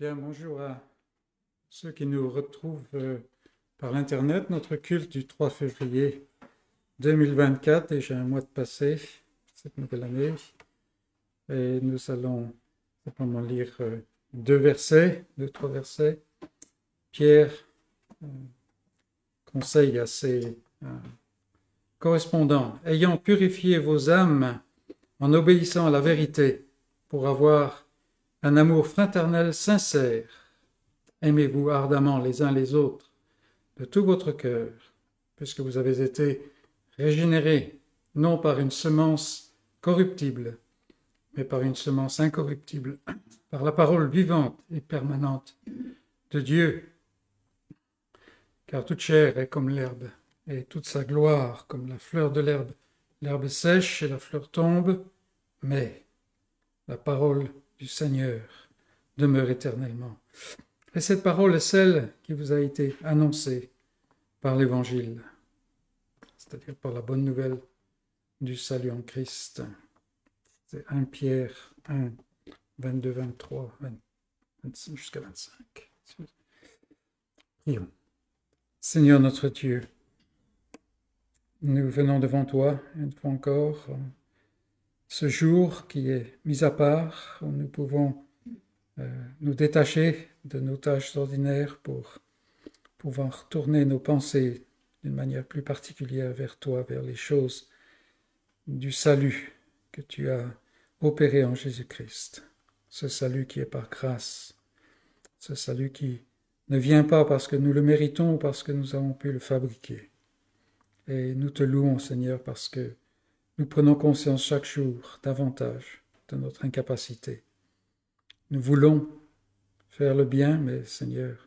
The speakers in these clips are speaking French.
Bien, bonjour à ceux qui nous retrouvent euh, par l'Internet. Notre culte du 3 février 2024, déjà un mois de passé, cette nouvelle année. Et nous allons simplement lire euh, deux versets, deux, trois versets. Pierre euh, conseille à ses correspondants, ayant purifié vos âmes en obéissant à la vérité pour avoir un amour fraternel sincère. Aimez-vous ardemment les uns les autres de tout votre cœur, puisque vous avez été régénérés, non par une semence corruptible, mais par une semence incorruptible, par la parole vivante et permanente de Dieu. Car toute chair est comme l'herbe, et toute sa gloire comme la fleur de l'herbe. L'herbe sèche et la fleur tombe, mais la parole du Seigneur demeure éternellement. Et cette parole est celle qui vous a été annoncée par l'Évangile, c'est-à-dire par la bonne nouvelle du salut en Christ. C'est 1 Pierre 1, 22, 23, jusqu'à 25. Prions. Seigneur notre Dieu, nous venons devant toi une fois encore ce jour qui est mis à part, où nous pouvons euh, nous détacher de nos tâches ordinaires pour pouvoir tourner nos pensées d'une manière plus particulière vers toi, vers les choses du salut que tu as opéré en Jésus-Christ. Ce salut qui est par grâce, ce salut qui ne vient pas parce que nous le méritons ou parce que nous avons pu le fabriquer. Et nous te louons, Seigneur, parce que nous prenons conscience chaque jour davantage de notre incapacité. Nous voulons faire le bien, mais Seigneur,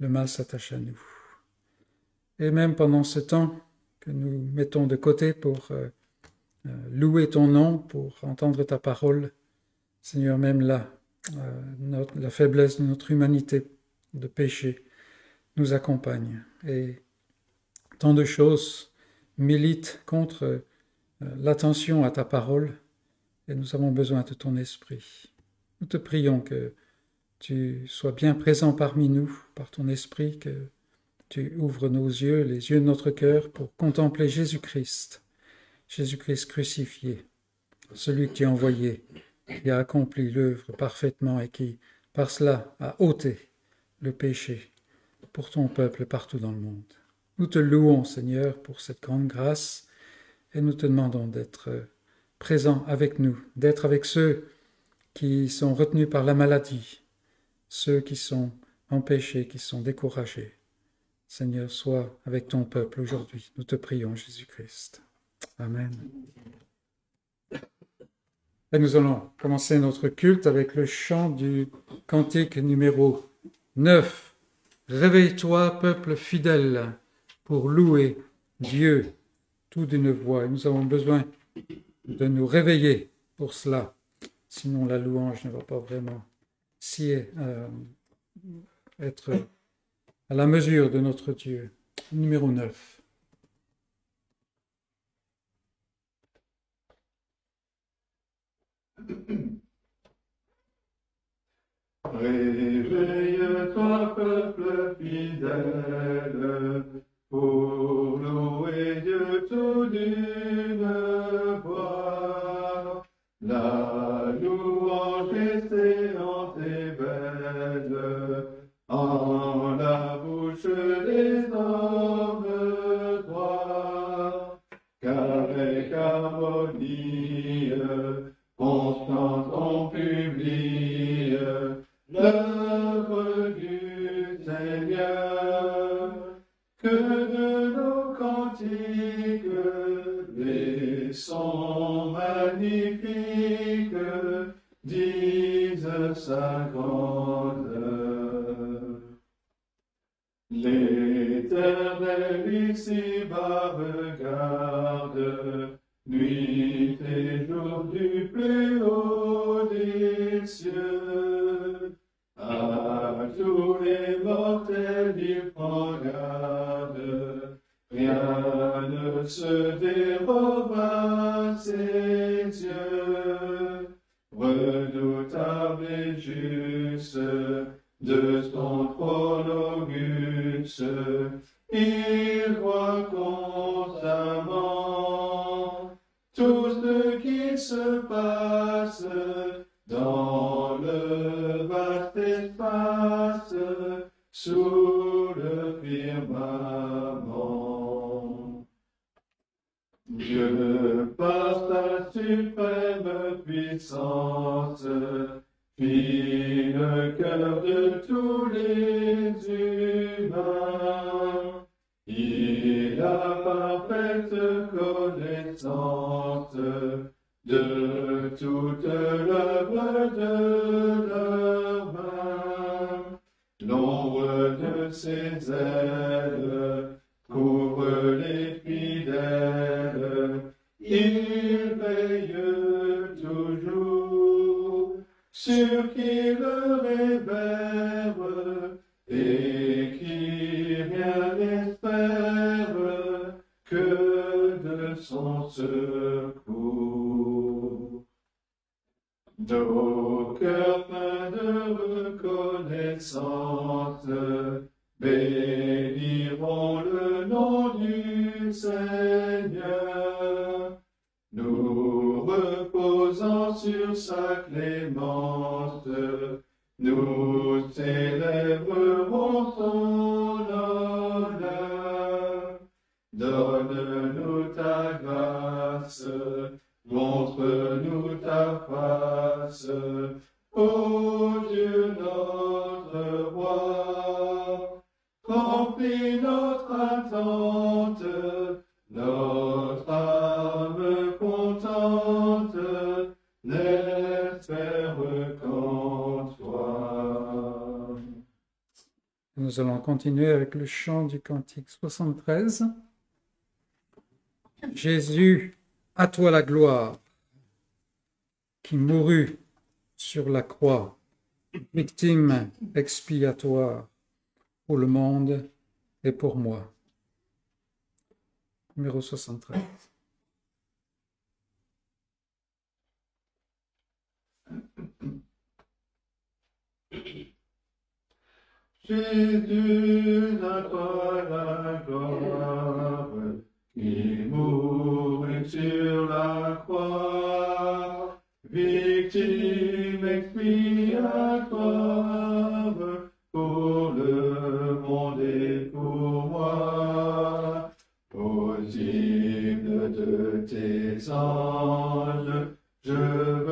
le mal s'attache à nous. Et même pendant ce temps que nous mettons de côté pour euh, euh, louer ton nom, pour entendre ta parole, Seigneur, même là, euh, la faiblesse de notre humanité de péché nous accompagne. Et tant de choses militent contre l'attention à ta parole et nous avons besoin de ton esprit. Nous te prions que tu sois bien présent parmi nous par ton esprit, que tu ouvres nos yeux, les yeux de notre cœur pour contempler Jésus-Christ, Jésus-Christ crucifié, celui que tu as envoyé, qui a accompli l'œuvre parfaitement et qui, par cela, a ôté le péché pour ton peuple partout dans le monde. Nous te louons, Seigneur, pour cette grande grâce et nous te demandons d'être présent avec nous, d'être avec ceux qui sont retenus par la maladie, ceux qui sont empêchés, qui sont découragés. Seigneur, sois avec ton peuple aujourd'hui. Nous te prions, Jésus-Christ. Amen. Et nous allons commencer notre culte avec le chant du cantique numéro 9. Réveille-toi, peuple fidèle, pour louer Dieu d'une voix. nous avons besoin de nous réveiller pour cela. Sinon, la louange ne va pas vraiment si euh, être à la mesure de notre Dieu. Numéro 9. Réveille-toi, peuple fidèle, pour louer Dieu tout d'une voix. La louange séante et belle en la bouche des hommes droits, qu'avec harmonie constante on publie l'œuvre grandeur. L'éternel ici-bas regarde, nuit et jour du plus haut des cieux. À tous les mortels il prend garde, Rien ne se dérobe de son trône il voit constamment tout ce qui se passe dans le vaste espace sous le firmament. Dieu par sa suprême puissance nous allons continuer avec le chant du cantique 73. Jésus, à toi la gloire, qui mourut sur la croix, victime expiatoire pour le monde et pour moi. Numéro 73. Jésus n'a pas la gloire, il mourit sur la croix, victime expiatoire pour le monde et pour moi. Aux hymnes de tes anges, je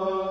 Lord.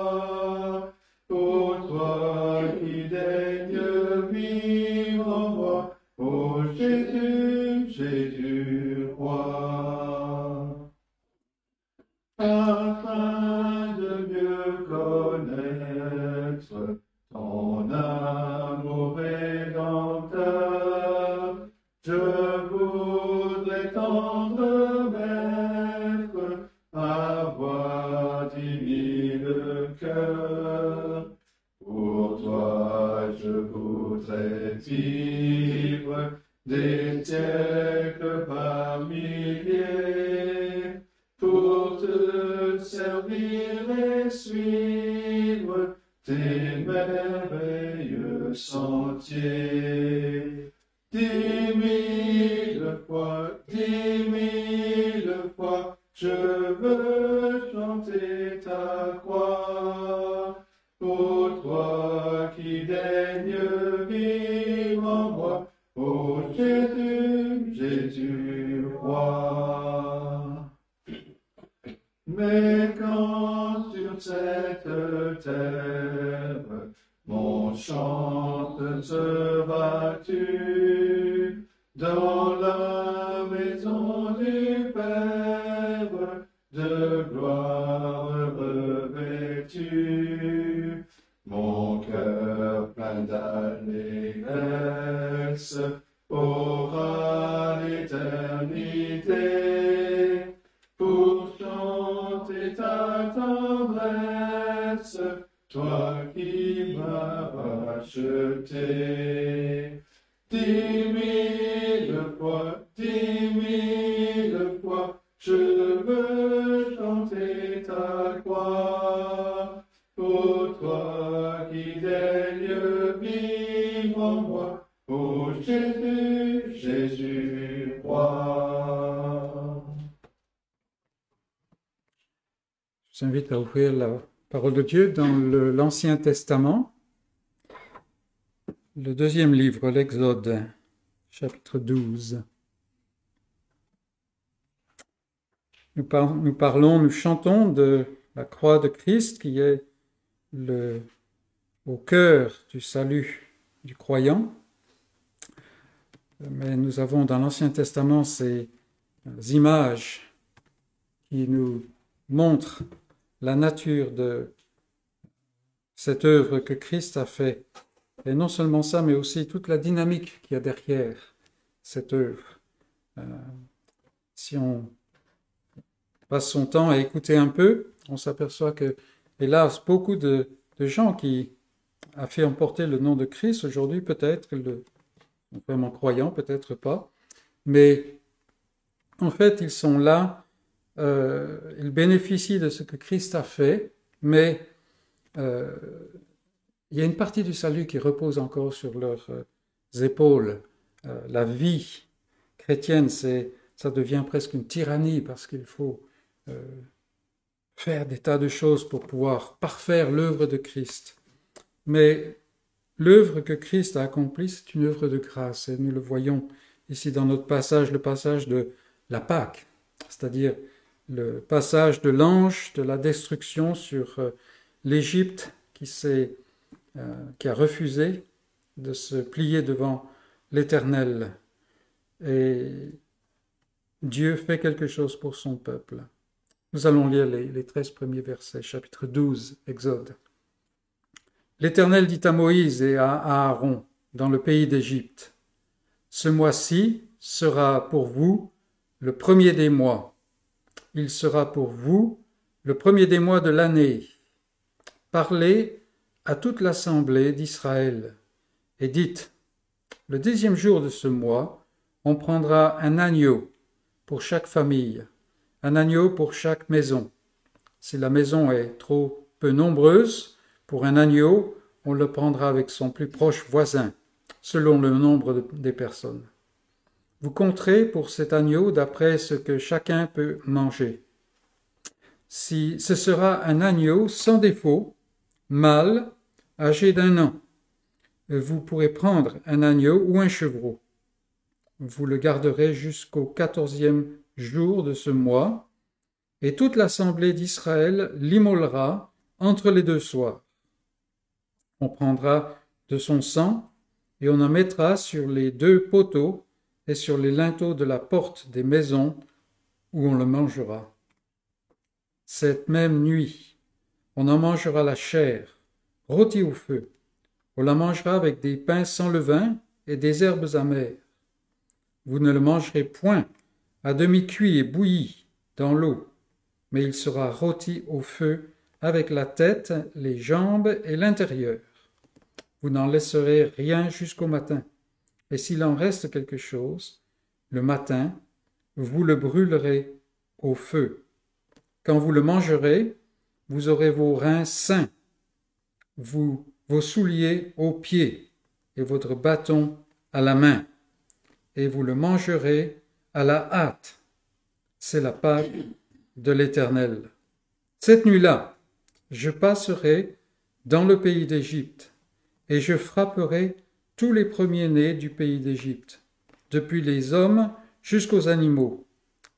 Ouvrir la parole de Dieu dans l'Ancien Testament, le deuxième livre, l'Exode, chapitre 12. Nous, par- nous parlons, nous chantons de la croix de Christ qui est au cœur du salut du croyant. Mais nous avons dans l'Ancien Testament ces images qui nous montrent la nature de cette œuvre que Christ a fait. Et non seulement ça, mais aussi toute la dynamique qu'il y a derrière cette œuvre. Euh, si on passe son temps à écouter un peu, on s'aperçoit que, hélas, beaucoup de, gens qui a fait emporter le nom de Christ aujourd'hui, peut-être vraiment croyants, peut-être pas, mais en fait, ils sont là euh, ils bénéficient de ce que Christ a fait, mais euh, il y a une partie du salut qui repose encore sur leurs euh, épaules. Euh, la vie chrétienne, c'est, ça devient presque une tyrannie parce qu'il faut faire des tas de choses pour pouvoir parfaire l'œuvre de Christ. Mais l'œuvre que Christ a accomplie, c'est une œuvre de grâce, et nous le voyons ici dans notre passage, le passage de la Pâque, c'est-à-dire le passage de l'ange de la destruction sur euh, l'Égypte qui, euh, qui a refusé de se plier devant l'Éternel. Et Dieu fait quelque chose pour son peuple. Nous allons lire les, les 13 premiers versets, chapitre 12, Exode. L'Éternel dit à Moïse et à Aaron dans le pays d'Égypte, Ce mois-ci sera pour vous le premier des mois il sera pour vous le premier des mois de l'année. Parlez à toute l'assemblée d'Israël et dites, le dixième jour de ce mois, on prendra un agneau pour chaque famille, un agneau pour chaque maison. Si la maison est trop peu nombreuse, pour un agneau, on le prendra avec son plus proche voisin, selon le nombre de, des personnes. Vous compterez pour cet agneau d'après ce que chacun peut manger. Si ce sera un agneau sans défaut, mâle, âgé d'un an, vous pourrez prendre un agneau ou un chevreau. Vous le garderez jusqu'au quatorzième jour de ce mois, et toute l'assemblée d'Israël l'immolera entre les deux soirs. On prendra de son sang et on en mettra sur les deux poteaux et sur les linteaux de la porte des maisons où on le mangera. Cette même nuit, on en mangera la chair, rôtie au feu. On la mangera avec des pains sans levain et des herbes amères. Vous ne le mangerez point à demi cuit et bouilli dans l'eau, mais il sera rôti au feu avec la tête, les jambes et l'intérieur. Vous n'en laisserez rien jusqu'au matin et s'il en reste quelque chose, le matin, vous le brûlerez au feu. Quand vous le mangerez, vous aurez vos reins sains, vos souliers aux pieds et votre bâton à la main, et vous le mangerez à la hâte. C'est la Pâque de l'Éternel. Cette nuit-là, je passerai dans le pays d'Égypte, et je frapperai les premiers-nés du pays d'Égypte, depuis les hommes jusqu'aux animaux,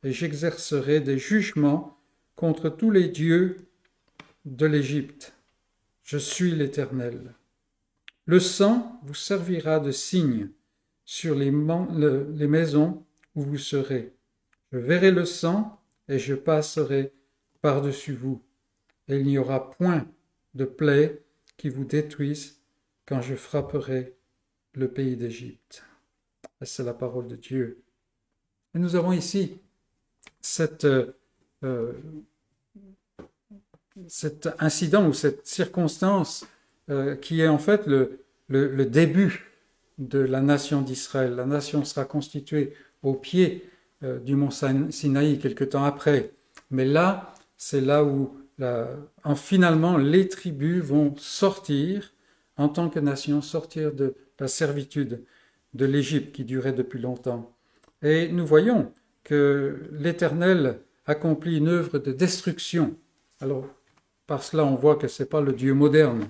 et j'exercerai des jugements contre tous les dieux de l'Égypte. Je suis l'Éternel. Le sang vous servira de signe sur les, le, les maisons où vous serez. Je verrai le sang et je passerai par-dessus vous, et il n'y aura point de plaie qui vous détruise quand je frapperai le pays d'Égypte. C'est la parole de Dieu. Et nous avons ici cette, euh, cet incident ou cette circonstance euh, qui est en fait le, début de la nation d'Israël. La nation sera constituée au pied euh, du mont Sinaï quelque temps après. Mais là, c'est là où en, finalement les tribus vont sortir en tant que nation, sortir de la servitude de l'Égypte qui durait depuis longtemps. Et nous voyons que l'Éternel accomplit une œuvre de destruction. Alors, par cela, on voit que ce n'est pas le Dieu moderne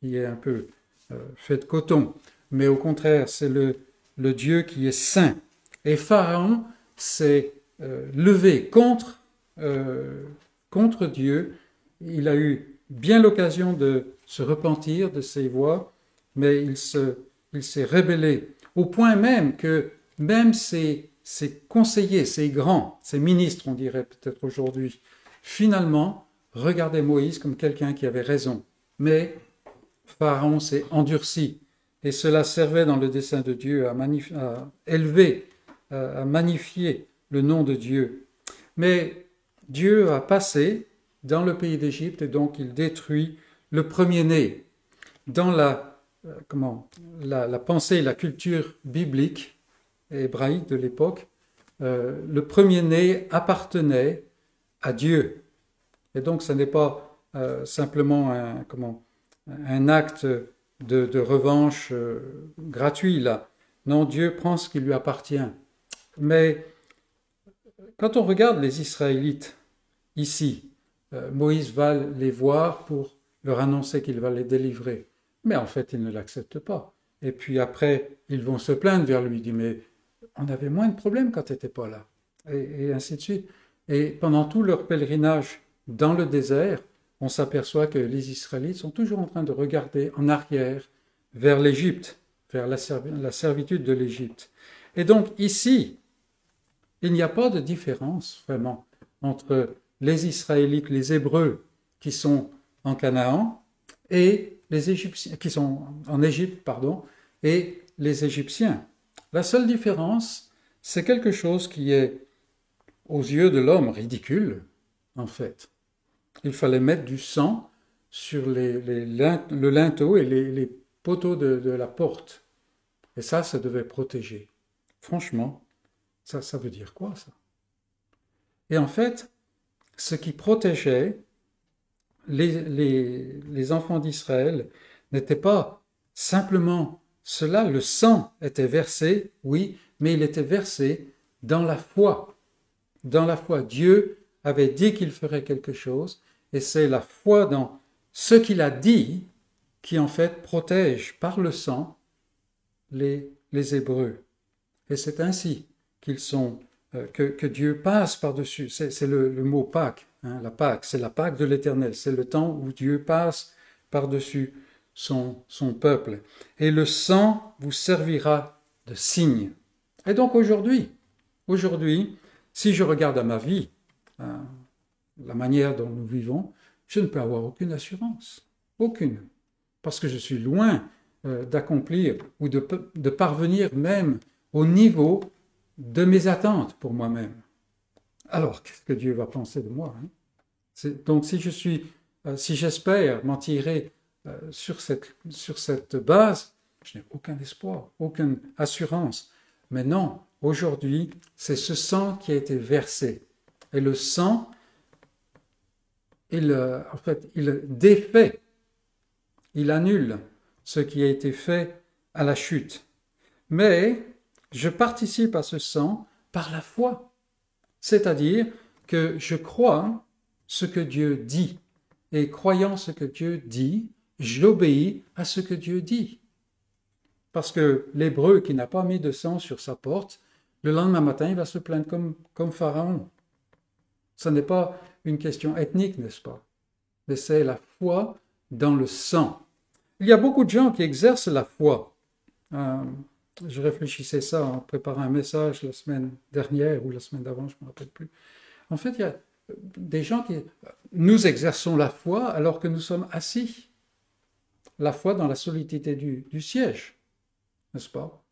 qui est un peu euh, fait de coton, mais au contraire, c'est le, le, Dieu qui est saint. Et Pharaon s'est euh, levé contre, euh, contre Dieu. Il a eu bien l'occasion de se repentir de ses voies, mais il s'est il rébellé au point même que même ses, ses conseillers, ses grands, ses ministres, on dirait peut-être aujourd'hui, finalement regardaient Moïse comme quelqu'un qui avait raison. Mais Pharaon s'est endurci et cela servait dans le dessein de Dieu à élever, à magnifier le nom de Dieu. Mais Dieu a passé dans le pays d'Égypte et donc il détruit le premier-né. Dans la, euh, comment, la, la pensée, la culture biblique hébraïque de l'époque, euh, le premier-né appartenait à Dieu. Et donc ce n'est pas euh, simplement un, comment, un acte de, revanche euh, gratuit là. Non, Dieu prend ce qui lui appartient. Mais quand on regarde les Israélites ici, Moïse va les voir pour leur annoncer qu'il va les délivrer. Mais en fait, ils ne l'acceptent pas. Et puis après, ils vont se plaindre vers lui, dit mais on avait moins de problèmes quand tu n'étais pas là. Et, et, ainsi de suite. Et pendant tout leur pèlerinage dans le désert, on s'aperçoit que les Israélites sont toujours en train de regarder en arrière vers l'Égypte, vers la, servitude de l'Égypte. Et donc ici, il n'y a pas de différence vraiment entre les Israélites, les Hébreux qui sont en Canaan et les Égyptiens qui sont en Égypte, pardon, et les Égyptiens. La seule différence, c'est quelque chose qui est aux yeux de l'homme ridicule, en fait il fallait mettre du sang sur les, le linteau et les, poteaux de, la porte. Et ça, ça devait protéger. Franchement, ça, ça veut dire quoi ça? Et en fait, ce qui protégeait les, enfants d'Israël n'était pas simplement cela, le sang était versé, oui, mais il était versé dans la foi. Dans la foi, Dieu avait dit qu'il ferait quelque chose, et c'est la foi dans ce qu'il a dit qui en fait protège par le sang les, les Hébreux. Et c'est ainsi qu'ils sont, euh, que, Dieu passe par-dessus. C'est le, mot Pâques, hein, la Pâque, c'est la Pâque de l'Éternel, c'est le temps où Dieu passe par-dessus son, peuple. Et le sang vous servira de signe. Et donc aujourd'hui, aujourd'hui, si je regarde à ma vie, hein, la manière dont nous vivons, je ne peux avoir aucune assurance. Aucune. Parce que je suis loin euh, d'accomplir ou de, parvenir même au niveau de mes attentes pour moi-même. Alors, qu'est-ce que Dieu va penser de moi hein? Donc, si je suis, euh, si j'espère m'en tirer euh, sur, cette, sur cette base, je n'ai aucun espoir, aucune assurance. Mais non, aujourd'hui, c'est ce sang qui a été versé. Et le sang, il, euh, en fait, il défait, il annule ce qui a été fait à la chute. Mais je participe à ce sang par la foi, c'est-à-dire que je crois ce que Dieu dit, et croyant ce que Dieu dit, j'obéis à ce que Dieu dit. Parce que l'Hébreu qui n'a pas mis de sang sur sa porte, le lendemain matin, il va se plaindre comme, Pharaon. Ce n'est pas une question ethnique, n'est-ce pas? Mais c'est la foi dans le sang. Il y a beaucoup de gens qui exercent la foi. Euh, je réfléchissais ça en préparant un message la semaine dernière ou la semaine d'avant, je ne me rappelle plus. En fait, il y a des gens qui... Nous exerçons la foi alors que nous sommes assis. La foi dans la solidité du, du siège, n'est-ce pas?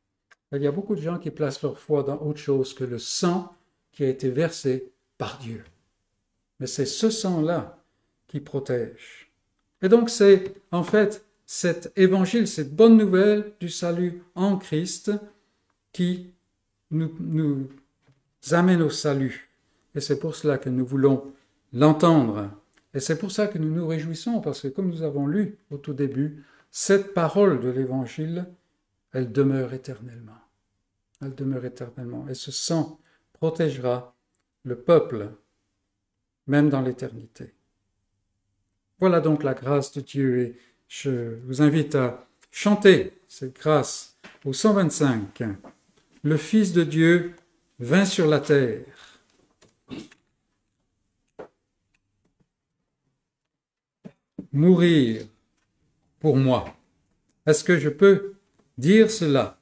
Il y a beaucoup de gens qui placent leur foi dans autre chose que le sang qui a été versé par Dieu. Mais c'est ce sang-là qui protège. Et donc c'est, en fait, cet évangile, cette bonne nouvelle du salut en Christ qui nous, nous amène au salut. Et c'est pour cela que nous voulons l'entendre. Et c'est pour ça que nous nous réjouissons, parce que comme nous avons lu au tout début, cette parole de l'Évangile, elle demeure éternellement. Elle demeure éternellement. Et ce sang protégera le peuple, même dans l'éternité. Voilà donc la grâce de Dieu je vous invite à chanter cette grâce au 125. Le Fils de Dieu vint sur la terre. Mourir pour moi. Est-ce que je peux dire cela?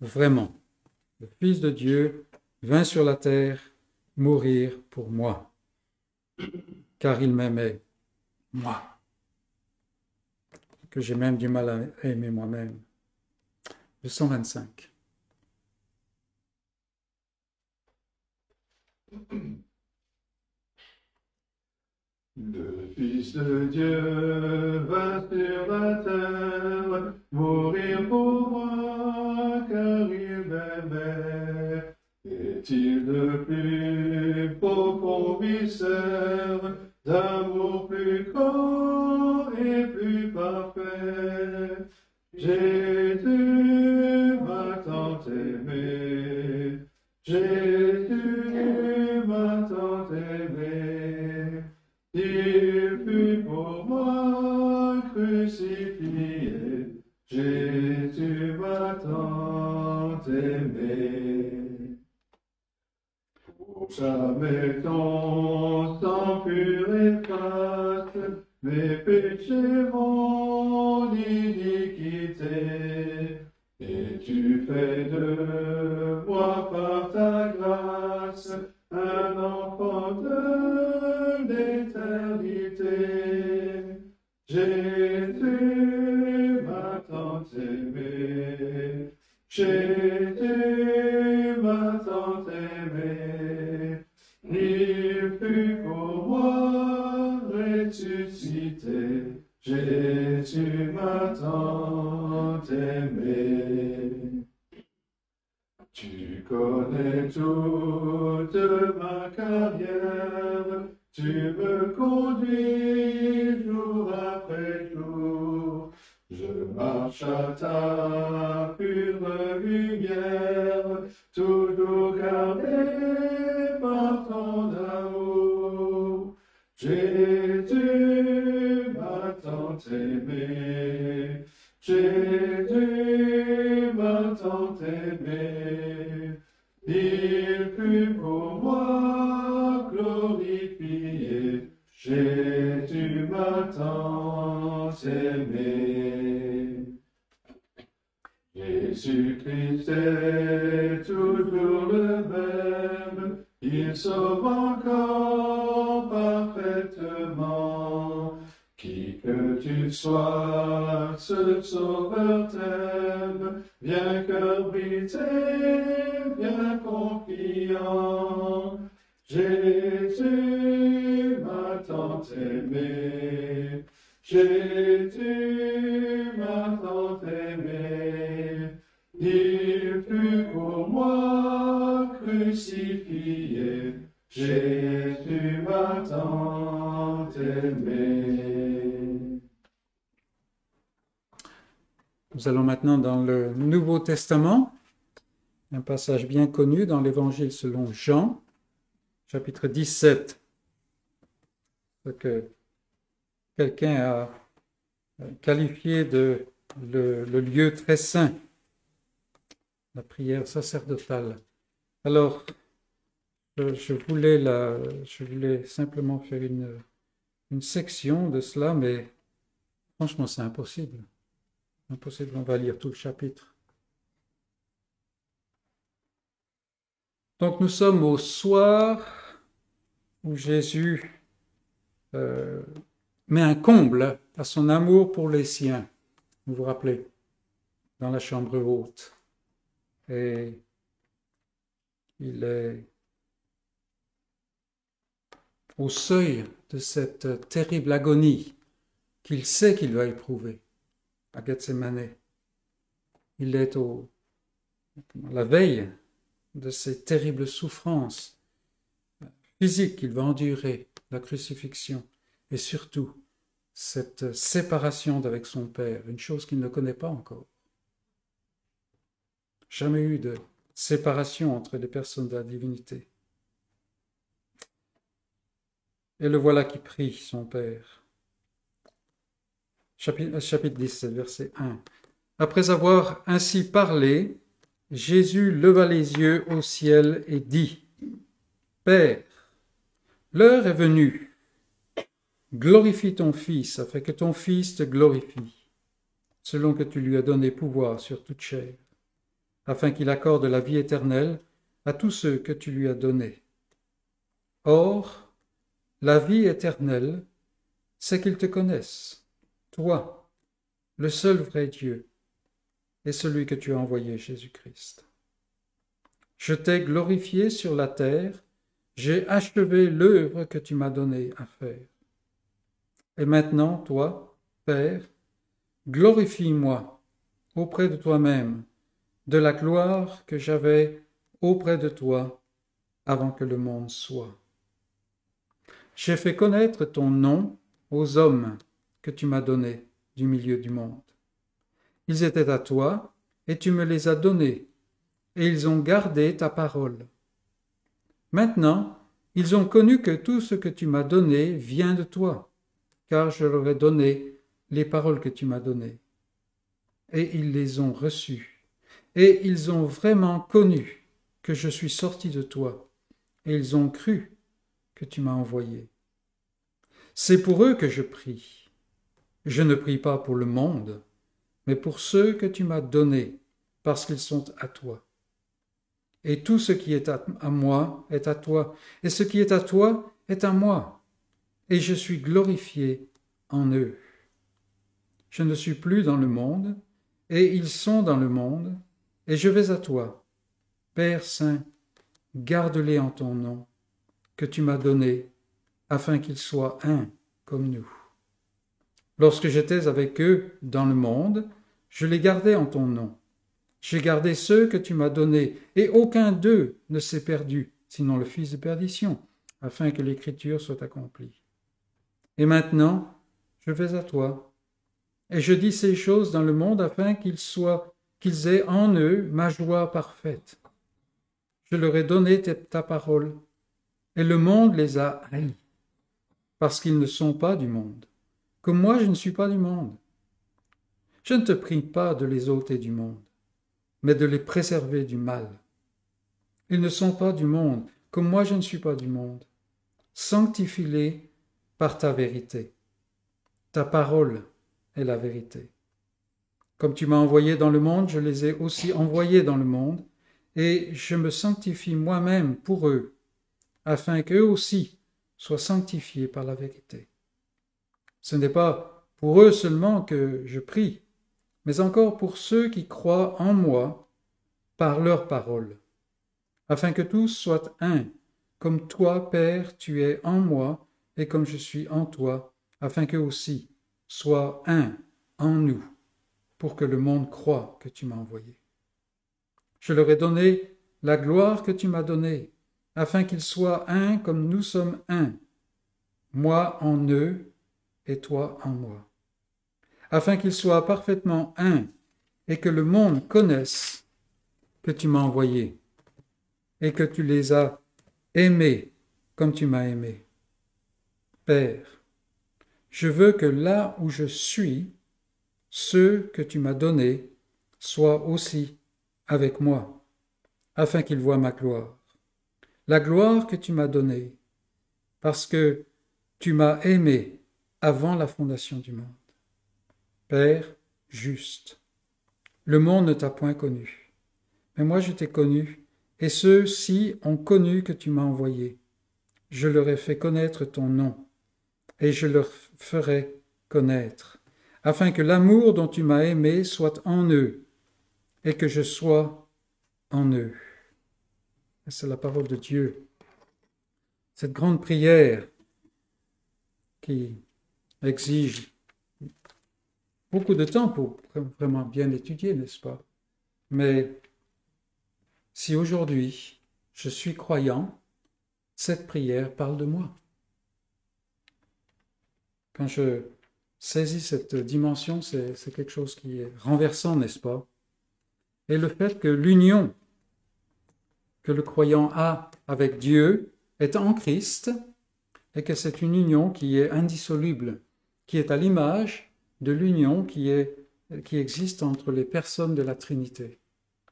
Vraiment Le Fils de Dieu vint sur la terre mourir pour moi, car il m'aimait, moi, que j'ai même du mal à aimer moi-même. Le 125. Le Fils de Dieu va sur la terre mourir pour moi, car il m'aimait. Est-il le plus profond mystère d'amour plus grand parfait? Jésus m'a tant aimé. Jésus m'a tant aimé. Il fut pour moi crucifié. Jésus m'a tant aimé. Pour jamais ton sang pur efface mes péchés, mon iniquité. Et tu fais de moi par ta grâce un enfant de l'éternité. Jésus m'a tant aimé. Jésus Jésus m'a tant aimé. Tu connais toute ma carrière, tu me conduis jour après jour. Je marche à ta pure lumière, aimé, Jésus m'a tant aimé. Il fut pour moi glorifié, Jésus m'a tant aimé. Jésus-Christ est tu sois, ce sauveur t'aime, bien cœur brisé, bien confiant. Jésus m'a tant aimé, Jésus m'a tant aimé. Il fut pour moi crucifié, Jésus Nous allons maintenant dans le Nouveau Testament, un passage bien connu dans l'Évangile selon Jean, chapitre 17. Ce que quelqu'un a qualifié de le, lieu très saint, la prière sacerdotale. Alors, je voulais, la, je voulais simplement faire une, une section de cela, mais franchement, c'est impossible. Impossible, on va lire tout le chapitre. Donc nous sommes au soir où Jésus euh, met un comble à son amour pour les siens. Vous vous rappelez, dans la chambre haute. Et il est au seuil de cette terrible agonie qu'il sait qu'il va éprouver. À Gethsemane. Il est au, la veille de ces terribles souffrances physiques qu'il va endurer, la crucifixion, et surtout cette séparation d'avec son Père, une chose qu'il ne connaît pas encore. Jamais eu de séparation entre les personnes de la divinité. Et le voilà qui prie son Père. Chapitre, chapitre 17, verset 1. Après avoir ainsi parlé, Jésus leva les yeux au ciel et dit, Père, l'heure est venue. Glorifie ton Fils, afin que ton Fils te glorifie, selon que tu lui as donné pouvoir sur toute chair, afin qu'il accorde la vie éternelle à tous ceux que tu lui as donnés. Or, la vie éternelle, c'est qu'ils te connaissent, toi, le seul vrai Dieu, et celui que tu as envoyé, Jésus-Christ. Je t'ai glorifié sur la terre, j'ai achevé l'œuvre que tu m'as donnée à faire. Et maintenant, toi, Père, glorifie-moi auprès de toi-même de la gloire que j'avais auprès de toi avant que le monde soit. J'ai fait connaître ton nom aux hommes tu m'as donnés du milieu du monde. Ils étaient à toi, et tu me les as donnés, et ils ont gardé ta parole. Maintenant, ils ont connu que tout ce que tu m'as donné vient de toi, car je leur ai donné les paroles que tu m'as données. Et ils les ont reçues, et ils ont vraiment connu que je suis sorti de toi, et ils ont cru que tu m'as envoyé. C'est pour eux que je prie. Je ne prie pas pour le monde, mais pour ceux que tu m'as donnés, parce qu'ils sont à toi. Et tout ce qui est à, moi est à toi, et ce qui est à toi est à moi, et je suis glorifié en eux. Je ne suis plus dans le monde, et ils sont dans le monde, et je vais à toi. Père Saint, garde-les en ton nom, que tu m'as donné, afin qu'ils soient un comme nous. Lorsque j'étais avec eux dans le monde, je les gardais en ton nom. J'ai gardé ceux que tu m'as donnés, et aucun d'eux ne s'est perdu, sinon le fils de perdition, afin que l'écriture soit accomplie. Et maintenant, je vais à toi, et je dis ces choses dans le monde afin qu'ils soient, qu'ils aient en eux ma joie parfaite. Je leur ai donné ta parole, et le monde les a haïs, parce qu'ils ne sont pas du monde, moi je ne suis pas du monde. Je ne te prie pas de les ôter du monde, mais de les préserver du mal. Ils ne sont pas du monde, comme moi je ne suis pas du monde. Sanctifie-les par ta vérité. Ta parole est la vérité. Comme tu m'as envoyé dans le monde, je les ai aussi envoyés dans le monde, et je me sanctifie moi-même pour eux, afin qu'eux aussi soient sanctifiés par la vérité. Ce n'est pas pour eux seulement que je prie, mais encore pour ceux qui croient en moi par leur parole, afin que tous soient un, comme toi, Père, tu es en moi, et comme je suis en toi, afin qu'eux aussi soient un en nous, pour que le monde croie que tu m'as envoyé. Je leur ai donné la gloire que tu m'as donnée, afin qu'ils soient un comme nous sommes un, moi en eux et toi en moi afin qu'ils soient parfaitement un, et que le monde connaisse que tu m'as envoyé, et que tu les as aimés comme tu m'as aimé. Père, je veux que là où je suis, ceux que tu m'as donnés soient aussi avec moi, afin qu'ils voient ma gloire. La gloire que tu m'as donnée, parce que tu m'as aimé avant la fondation du monde. Père juste, le monde ne t'a point connu, mais moi je t'ai connu, et ceux-ci ont connu que tu m'as envoyé. Je leur ai fait connaître ton nom, et je leur ferai connaître, afin que l'amour dont tu m'as aimé soit en eux, et que je sois en eux. C'est la parole de Dieu. Cette grande prière qui exige beaucoup de temps pour vraiment bien étudier, n'est-ce pas? Mais si aujourd'hui je suis croyant, cette prière parle de moi. Quand je saisis cette dimension, c'est quelque chose qui est renversant, n'est-ce pas? Et le fait que l'union que le croyant a avec Dieu est en Christ et que c'est une union qui est indissoluble, qui est à l'image de l'union qui, existe entre les personnes de la Trinité,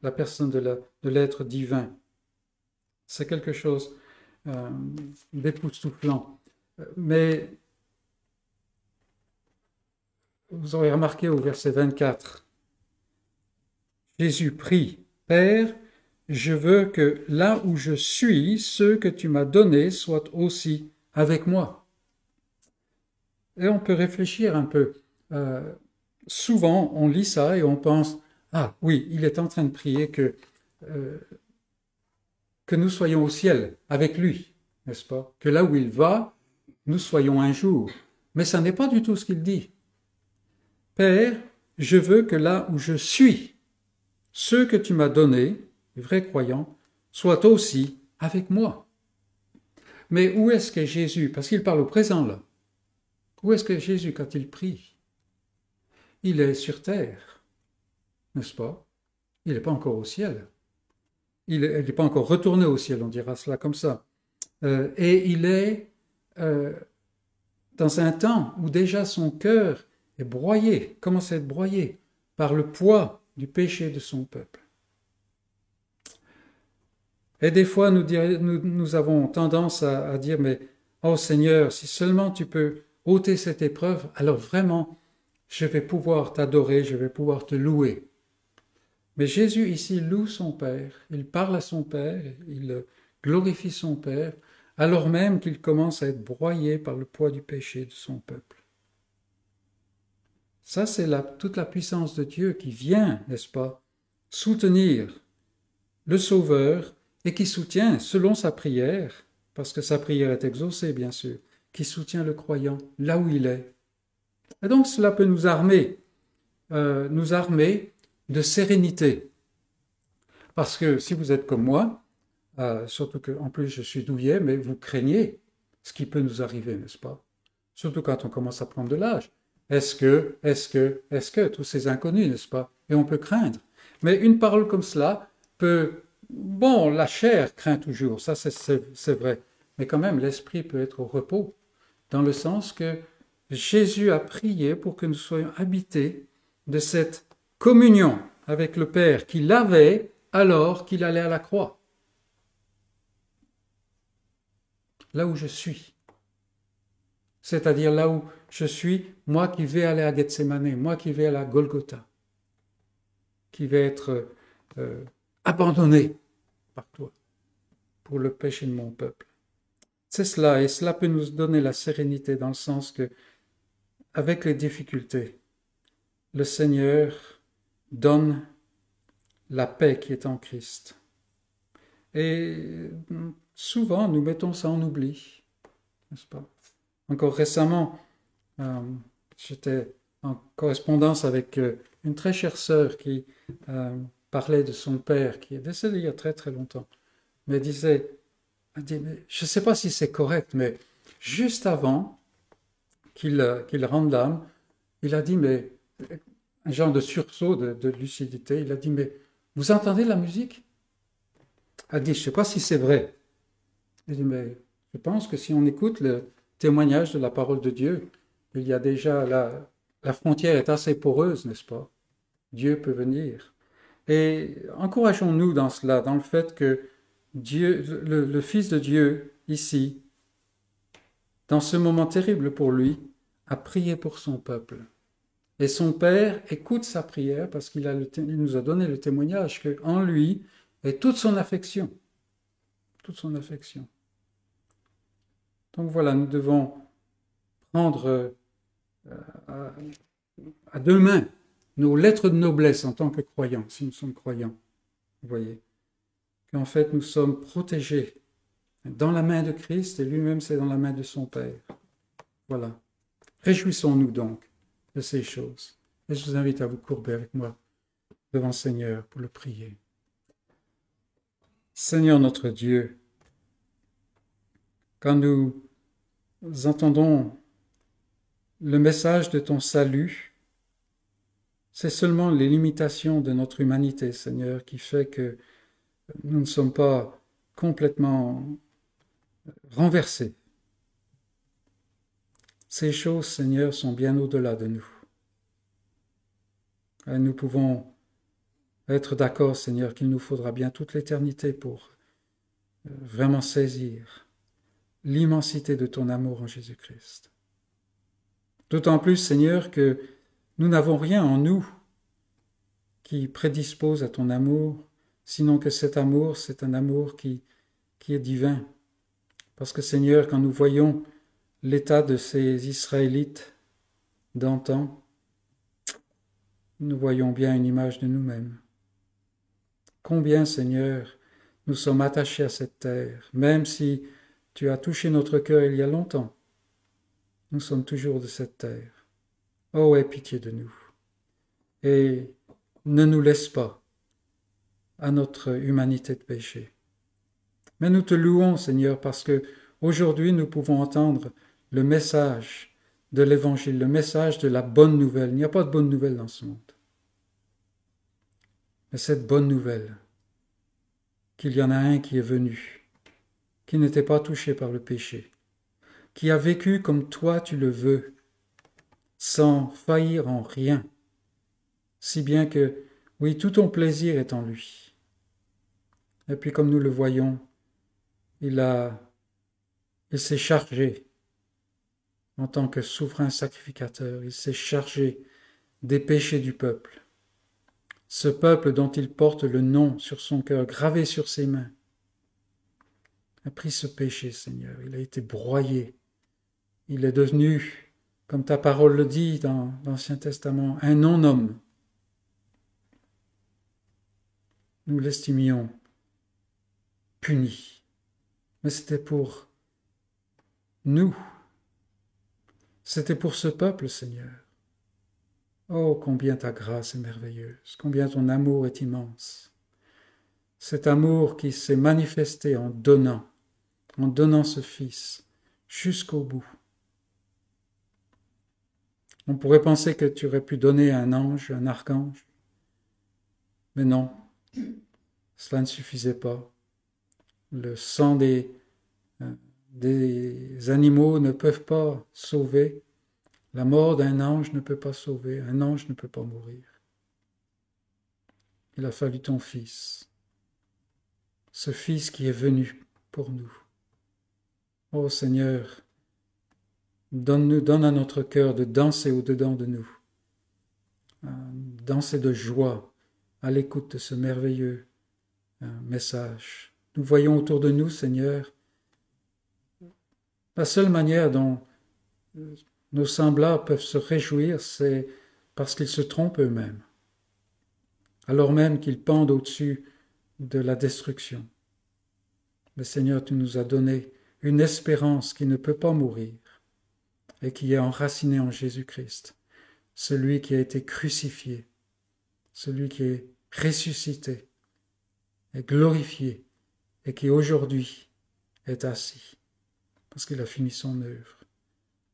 la personne de l'être divin. C'est quelque chose euh, d'époustouflant. Mais vous aurez remarqué au verset 24, Jésus prie, Père, je veux que là où je suis, ceux que tu m'as donnés soient aussi avec moi. Et on peut réfléchir un peu. Euh, souvent, on lit ça et on pense, ah oui, il est en train de prier que, euh, que nous soyons au ciel avec lui, n'est-ce pas? Que là où il va, nous soyons un jour. Mais ça n'est pas du tout ce qu'il dit. Père, je veux que là où je suis, ceux que tu m'as donnés, vrais croyants, soient aussi avec moi. Mais où est-ce que Jésus? Parce qu'il parle au présent là. Où est-ce que Jésus quand il prie Il est sur terre, n'est-ce pas? Il n'est pas encore au ciel. Il n'est pas encore retourné au ciel, on dira cela comme ça. Euh, et il est euh, dans un temps où déjà son cœur est broyé, commence à être broyé par le poids du péché de son peuple. Et des fois, nous, avons tendance à, dire, mais, oh Seigneur, si seulement tu peux ôter cette épreuve, alors vraiment, je vais pouvoir t'adorer, je vais pouvoir te louer. Mais Jésus ici loue son Père, il parle à son Père, il glorifie son Père, alors même qu'il commence à être broyé par le poids du péché de son peuple. Ça, c'est toute la puissance de Dieu qui vient, n'est-ce pas, soutenir le Sauveur et qui soutient, selon sa prière, parce que sa prière est exaucée, bien sûr, qui soutient le croyant là où il est. Et donc cela peut nous armer, euh, nous armer de sérénité. Parce que si vous êtes comme moi, euh, surtout que en plus je suis douillet, mais vous craignez ce qui peut nous arriver, n'est-ce pas? Surtout quand on commence à prendre de l'âge. Est-ce que, est-ce que, est-ce que, tous ces inconnus, n'est-ce pas? Et on peut craindre. Mais une parole comme cela peut, bon, la chair craint toujours, ça c'est vrai, mais quand même l'esprit peut être au repos, dans le sens que Jésus a prié pour que nous soyons habités de cette communion avec le Père qu'il avait alors qu'il allait à la croix. Là où je suis, c'est-à-dire là où je suis, moi qui vais aller à Gethsemane, moi qui vais à la Golgotha, qui vais être euh, abandonné par toi pour le péché de mon peuple. C'est cela, et cela peut nous donner la sérénité dans le sens que, avec les difficultés, le Seigneur donne la paix qui est en Christ. Et souvent, nous mettons ça en oubli, n'est-ce pas? Encore récemment, euh, j'étais en correspondance avec euh, une très chère sœur qui euh, parlait de son père, qui est décédé il y a très très longtemps, mais disait, je ne sais pas si c'est correct, mais juste avant qu'il rende l'âme, il a dit, mais un genre de sursaut de, lucidité, il a dit, mais vous entendez la musique? Elle dit, je ne sais pas si c'est vrai. Il dit, mais je pense que si on écoute le, témoignage de la parole de Dieu. Il y a déjà la, la frontière est assez poreuse, n'est-ce pas? Dieu peut venir. Et encourageons-nous dans cela, dans le fait que Dieu, le, Fils de Dieu, ici, dans ce moment terrible pour lui, a prié pour son peuple. Et son Père écoute sa prière parce qu'il nous a donné le témoignage qu'en lui est toute son affection. Toute son affection. Donc voilà, nous devons prendre euh, à, deux mains nos lettres de noblesse en tant que croyants, si nous sommes croyants. Vous voyez qu'en fait nous sommes protégés dans la main de Christ et lui-même c'est dans la main de son Père. Voilà. Réjouissons-nous donc de ces choses. Et je vous invite à vous courber avec moi devant Seigneur pour le prier. Seigneur notre Dieu, quand nous entendons le message de ton salut, c'est seulement les limitations de notre humanité, Seigneur, qui fait que nous ne sommes pas complètement renversés. Ces choses, Seigneur, sont bien au-delà de nous. Et nous pouvons être d'accord, Seigneur, qu'il nous faudra bien toute l'éternité pour euh, vraiment saisir l'immensité de ton amour en Jésus-Christ. D'autant plus, Seigneur, que nous n'avons rien en nous qui prédispose à ton amour, sinon que cet amour, c'est un amour qui, est divin. Parce que Seigneur, quand nous voyons l'état de ces Israélites d'antan, nous voyons bien une image de nous-mêmes. Combien, Seigneur, nous sommes attachés à cette terre, même si tu as touché notre cœur il y a longtemps. Nous sommes toujours de cette terre. Oh, aie pitié de nous. Et ne nous laisse pas à notre humanité de péché. Mais nous te louons, Seigneur, parce que aujourd'hui nous pouvons entendre le message de l'Évangile, le message de la bonne nouvelle. Il n'y a pas de bonne nouvelle dans ce monde. Mais cette bonne nouvelle, qu'il y en a un qui est venu, qui n'était pas touché par le péché, qui a vécu comme toi tu le veux, sans faillir en rien, si bien que, oui, tout ton plaisir est en lui. Et puis comme nous le voyons, il a, il s'est chargé en tant que souverain sacrificateur, il s'est chargé des péchés du peuple ce peuple dont il porte le nom sur son cœur, gravé sur ses mains, a pris ce péché, Seigneur. Il a été broyé. Il est devenu, comme ta parole le dit dans l'Ancien Testament, un non-homme. Nous l'estimions puni. Mais c'était pour nous. C'était pour ce peuple, Seigneur. Oh, combien ta grâce est merveilleuse, combien ton amour est immense. Cet amour qui s'est manifesté en donnant, en donnant ce Fils jusqu'au bout. On pourrait penser que tu aurais pu donner un ange, un archange, mais non, cela ne suffisait pas. Le sang des, euh, des animaux ne peuvent pas sauver, la mort d'un ange ne peut pas sauver, un ange ne peut pas mourir. Il a fallu ton Fils, ce Fils qui est venu pour nous. Ô Seigneur, donne-nous, donne à notre cœur de danser au-dedans de nous, euh, danser de joie à l'écoute de ce merveilleux euh, message. Nous voyons autour de nous, Seigneur, la seule manière dont nos semblables peuvent se réjouir, c'est parce qu'ils se trompent eux-mêmes, alors même qu'ils pendent au-dessus de la destruction. Le Seigneur, tu nous as donné une espérance qui ne peut pas mourir et qui est enracinée en Jésus-Christ, celui qui a été crucifié, celui qui est ressuscité et glorifié et qui aujourd'hui est assis parce qu'il a fini son œuvre.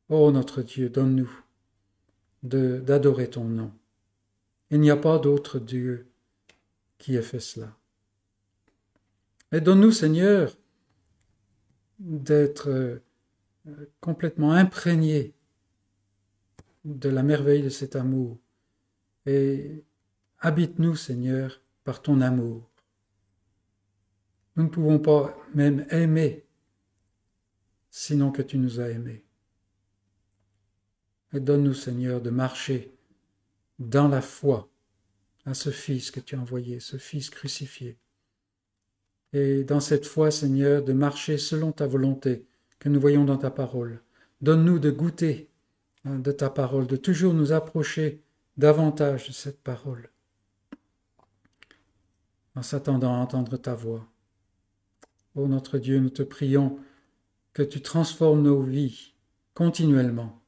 Ô notre Dieu, donne-nous d'adorer ton nom. Il n'y a pas d'autre Dieu qui ait fait cela. Et donne-nous, Seigneur, d'être euh, complètement imprégnés de la merveille de cet amour. Et habite-nous, Seigneur, par ton amour. Nous ne pouvons pas même aimer, sinon que tu nous as aimés. Et donne-nous, Seigneur, de marcher dans la foi à ce Fils que tu as envoyé, ce Fils crucifié. Et dans cette foi, Seigneur, de marcher selon ta volonté que nous voyons dans ta parole. Donne-nous de goûter hein, de ta parole, de toujours nous approcher davantage de cette parole, en s'attendant à entendre ta voix. Ô notre Dieu, nous te prions que tu transformes nos vies continuellement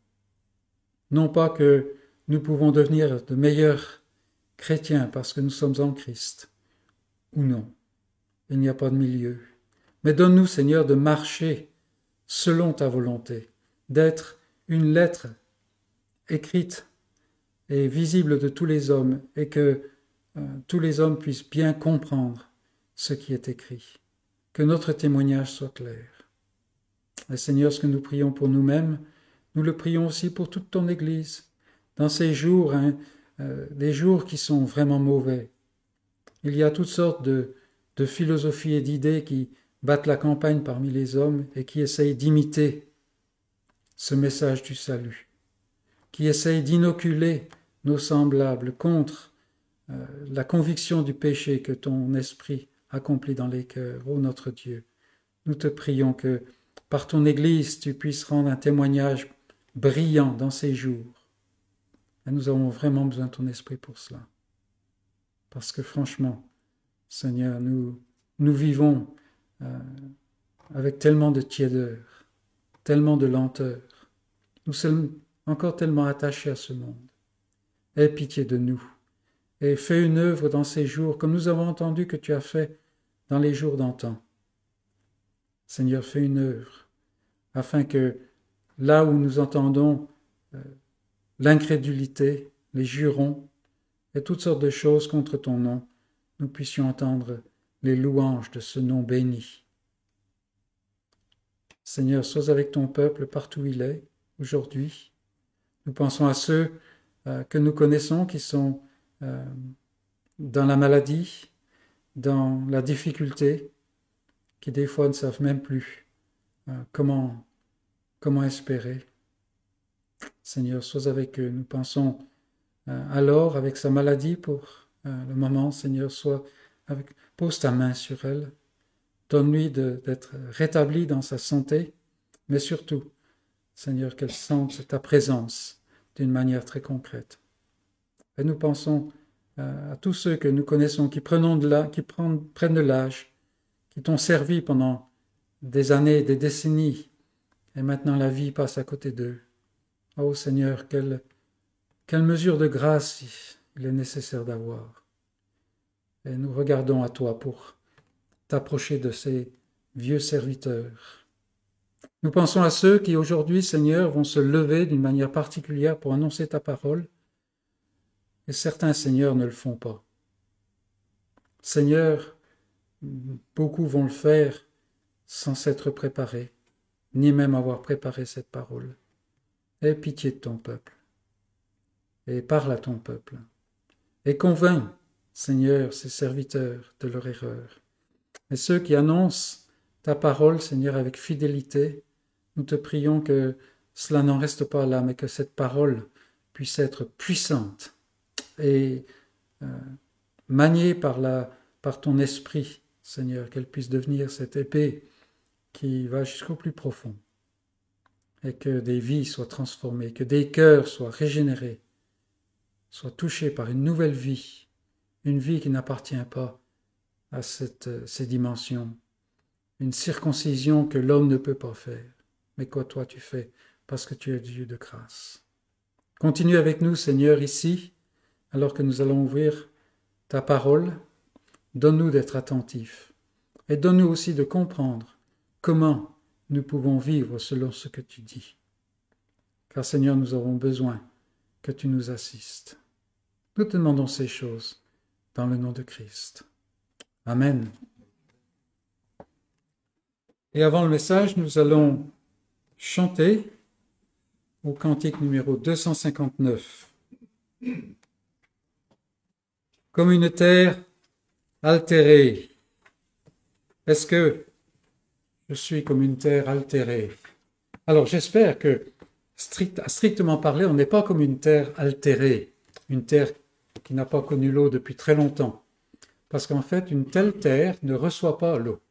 non pas que nous pouvons devenir de meilleurs chrétiens parce que nous sommes en Christ, ou non. Il n'y a pas de milieu. Mais donne-nous, Seigneur, de marcher selon ta volonté, d'être une lettre écrite et visible de tous les hommes, et que tous les hommes puissent bien comprendre ce qui est écrit, que notre témoignage soit clair. Et Seigneur, ce que nous prions pour nous-mêmes, nous le prions aussi pour toute ton Église, dans ces jours, hein, euh, des jours qui sont vraiment mauvais. Il y a toutes sortes de, de philosophies et d'idées qui battent la campagne parmi les hommes et qui essayent d'imiter ce message du salut, qui essayent d'inoculer nos semblables contre euh, la conviction du péché que ton esprit accomplit dans les cœurs. Ô notre Dieu, nous te prions que par ton Église tu puisses rendre un témoignage brillant dans ces jours. Et nous avons vraiment besoin de ton esprit pour cela. Parce que franchement, Seigneur, nous, nous vivons euh, avec tellement de tiédeur, tellement de lenteur. Nous sommes encore tellement attachés à ce monde. Aie pitié de nous et fais une œuvre dans ces jours comme nous avons entendu que tu as fait dans les jours d'antan. Seigneur, fais une œuvre afin que là où nous entendons euh, l'incrédulité, les jurons et toutes sortes de choses contre ton nom, nous puissions entendre les louanges de ce nom béni. Seigneur, sois avec ton peuple partout où il est aujourd'hui. Nous pensons à ceux euh, que nous connaissons qui sont euh, dans la maladie, dans la difficulté, qui des fois ne savent même plus comment Comment espérer Seigneur, sois avec eux. Nous pensons euh, alors avec sa maladie pour euh, le moment, Seigneur, sois avec, pose ta main sur elle. Donne-lui d'être rétabli dans sa santé, mais surtout, Seigneur, qu'elle sente ta présence d'une manière très concrète. Et nous pensons euh, à tous ceux que nous connaissons qui, prenons de qui prennent, prennent de l'âge, qui t'ont servi pendant des années, des décennies, et maintenant la vie passe à côté d'eux. Oh Seigneur, quelle, quelle mesure de grâce il est nécessaire d'avoir. Et nous regardons à toi pour t'approcher de ces vieux serviteurs. Nous pensons à ceux qui aujourd'hui, Seigneur, vont se lever d'une manière particulière pour annoncer ta parole, et certains, Seigneur, ne le font pas. Seigneur, beaucoup vont le faire sans s'être préparés ni même avoir préparé cette parole. Aie pitié de ton peuple, et parle à ton peuple, et convainc, Seigneur, ses serviteurs de leur erreur. Et ceux qui annoncent ta parole, Seigneur, avec fidélité, nous te prions que cela n'en reste pas là, mais que cette parole puisse être puissante et euh, maniée par, la, par ton esprit, Seigneur, qu'elle puisse devenir cette épée qui va jusqu'au plus profond, et que des vies soient transformées, que des cœurs soient régénérés, soient touchés par une nouvelle vie, une vie qui n'appartient pas à cette, ces dimensions, une circoncision que l'homme ne peut pas faire, mais que toi tu fais parce que tu es Dieu de grâce. Continue avec nous, Seigneur, ici, alors que nous allons ouvrir ta parole. Donne-nous d'être attentifs et donne-nous aussi de comprendre comment nous pouvons vivre selon ce que tu dis. Car Seigneur, nous avons besoin que tu nous assistes. Nous te demandons ces choses dans le nom de Christ. Amen. Et avant le message, nous allons chanter au cantique numéro 259. Comme une terre altérée. Est-ce que je suis comme une terre altérée? Alors j'espère que, strict, strictement parler, on n'est pas comme une terre altérée, une terre qui n'a pas connu l'eau depuis très longtemps. Parce qu'en fait, une telle terre ne reçoit pas l'eau.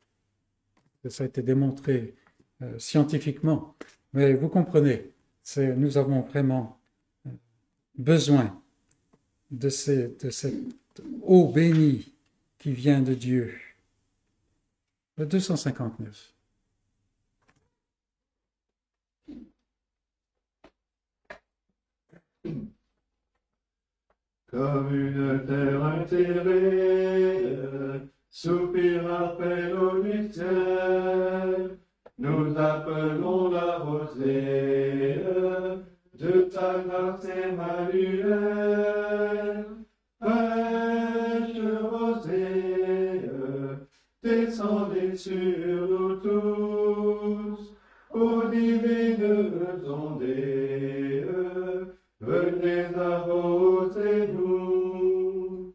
Ça a été démontré euh, scientifiquement. Mais vous comprenez, nous avons vraiment euh, besoin de cette eau bénie qui vient de Dieu. Le 259. Comme une terre enterrée, soupir appel au mystère, nous appelons la rosée de ta grâce Emmanuel. Sur nous tous, ô divines ondées, venez arroser nous.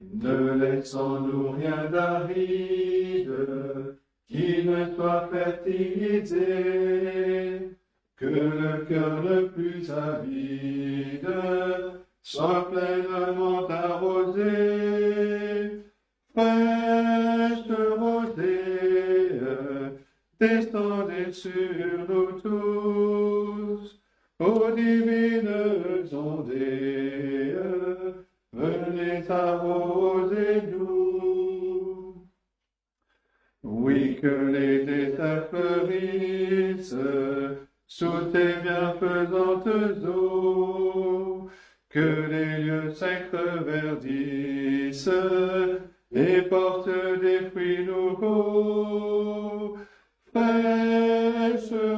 Ne laissons-nous rien d'aride qui ne soit fertilisé, que le cœur le plus avide soit pleinement arrosé. Descendez sur nous tous, ô divines ondées, venez arroser nous. Oui, que les déserts fleurissent sous tes bienfaisantes eaux, que les lieux sacres verdissent et portent des fruits nouveaux.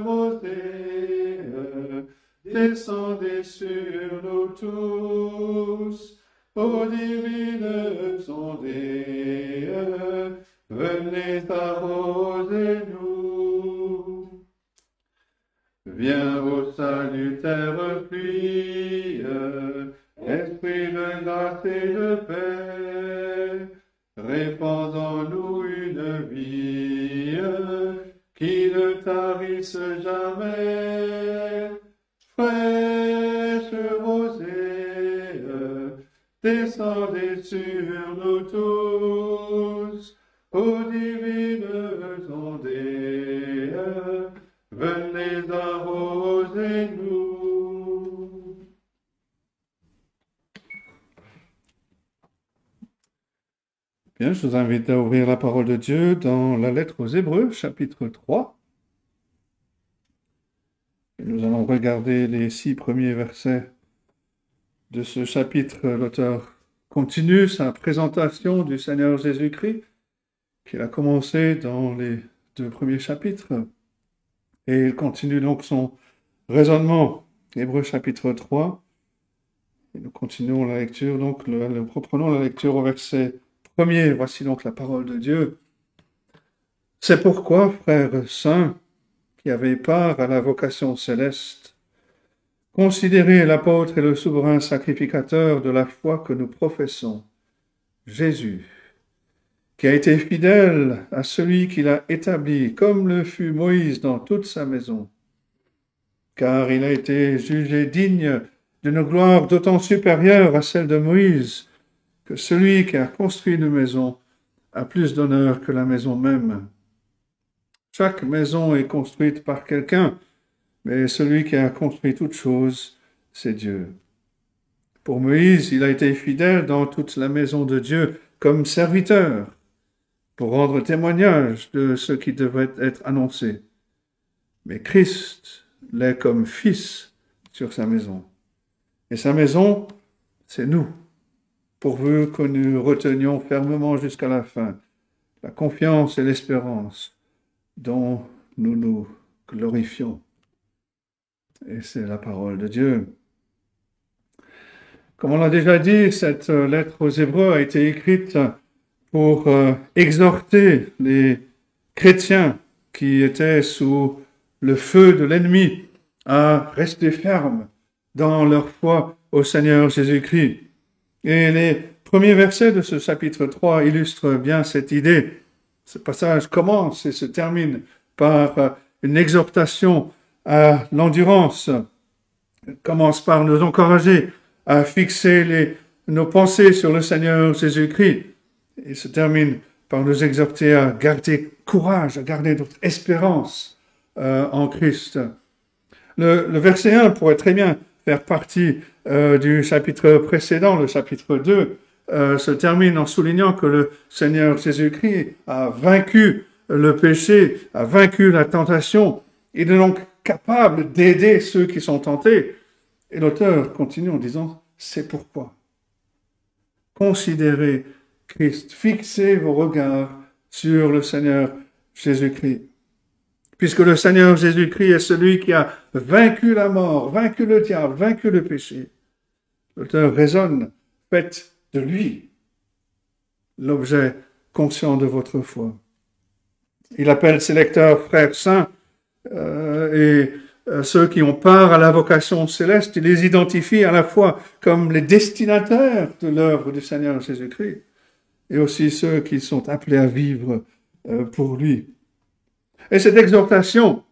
Rosée, descendez sur nous tous, ô divines ondées, venez arroser nous. Viens au salutaire pluie, esprit de grâce et de paix, répandons-nous une vie qui ne tarisse jamais. Fraîche rosée, descendez sur nous tous, ô divines ondées, venez arroser nous. Je vous invite à ouvrir la parole de Dieu dans la lettre aux Hébreux, chapitre 3. Et nous allons regarder les six premiers versets de ce chapitre. L'auteur continue sa présentation du Seigneur Jésus-Christ, qu'il a commencé dans les deux premiers chapitres. Et il continue donc son raisonnement. Hébreux chapitre 3. Et nous continuons la lecture, donc le- nous reprenons la lecture au verset premier. Voici donc la parole de Dieu. C'est pourquoi, frères saints, qui avez part à la vocation céleste, considérez l'apôtre et le souverain sacrificateur de la foi que nous professons, Jésus, qui a été fidèle à celui qui l'a établi, comme le fut Moïse dans toute sa maison, car il a été jugé digne d'une gloire d'autant supérieure à celle de Moïse, que celui qui a construit une maison a plus d'honneur que la maison même. Chaque maison est construite par quelqu'un, mais celui qui a construit toute chose, c'est Dieu. Pour Moïse, il a été fidèle dans toute la maison de Dieu comme serviteur, pour rendre témoignage de ce qui devrait être annoncé. Mais Christ l'est comme fils sur sa maison. Et sa maison, c'est nous, pourvu que nous retenions fermement jusqu'à la fin la confiance et l'espérance dont nous nous glorifions. Et c'est la parole de Dieu. Comme on l'a déjà dit, cette euh, lettre aux Hébreux a été écrite pour euh, exhorter les chrétiens qui étaient sous le feu de l'ennemi à rester fermes dans leur foi au Seigneur Jésus-Christ. Et les premiers versets de ce chapitre 3 illustrent bien cette idée. Ce passage commence et se termine par euh, une exhortation à l'endurance. Il commence par nous encourager à fixer nos pensées sur le Seigneur Jésus-Christ et se termine par nous exhorter à garder courage, à garder notre espérance euh, en Christ. Le, le, verset 1 pourrait très bien faire partie euh, du chapitre précédent, le chapitre 2, euh, se termine en soulignant que le Seigneur Jésus-Christ a vaincu le péché, a vaincu la tentation. Il est donc capable d'aider ceux qui sont tentés. Et l'auteur continue en disant, c'est pourquoi. Considérez Christ, fixez vos regards sur le Seigneur Jésus-Christ. Puisque le Seigneur Jésus-Christ est celui qui a vaincu la mort, vaincu le diable, vaincu le péché. L'auteur raisonne, faites de lui l'objet conscient de votre foi. Il appelle ses lecteurs frères saints euh, et euh, ceux qui ont part à la vocation céleste, il les identifie à la fois comme les destinataires de l'œuvre du Seigneur Jésus-Christ et aussi ceux qui sont appelés à vivre euh, pour lui. Et cette exhortation,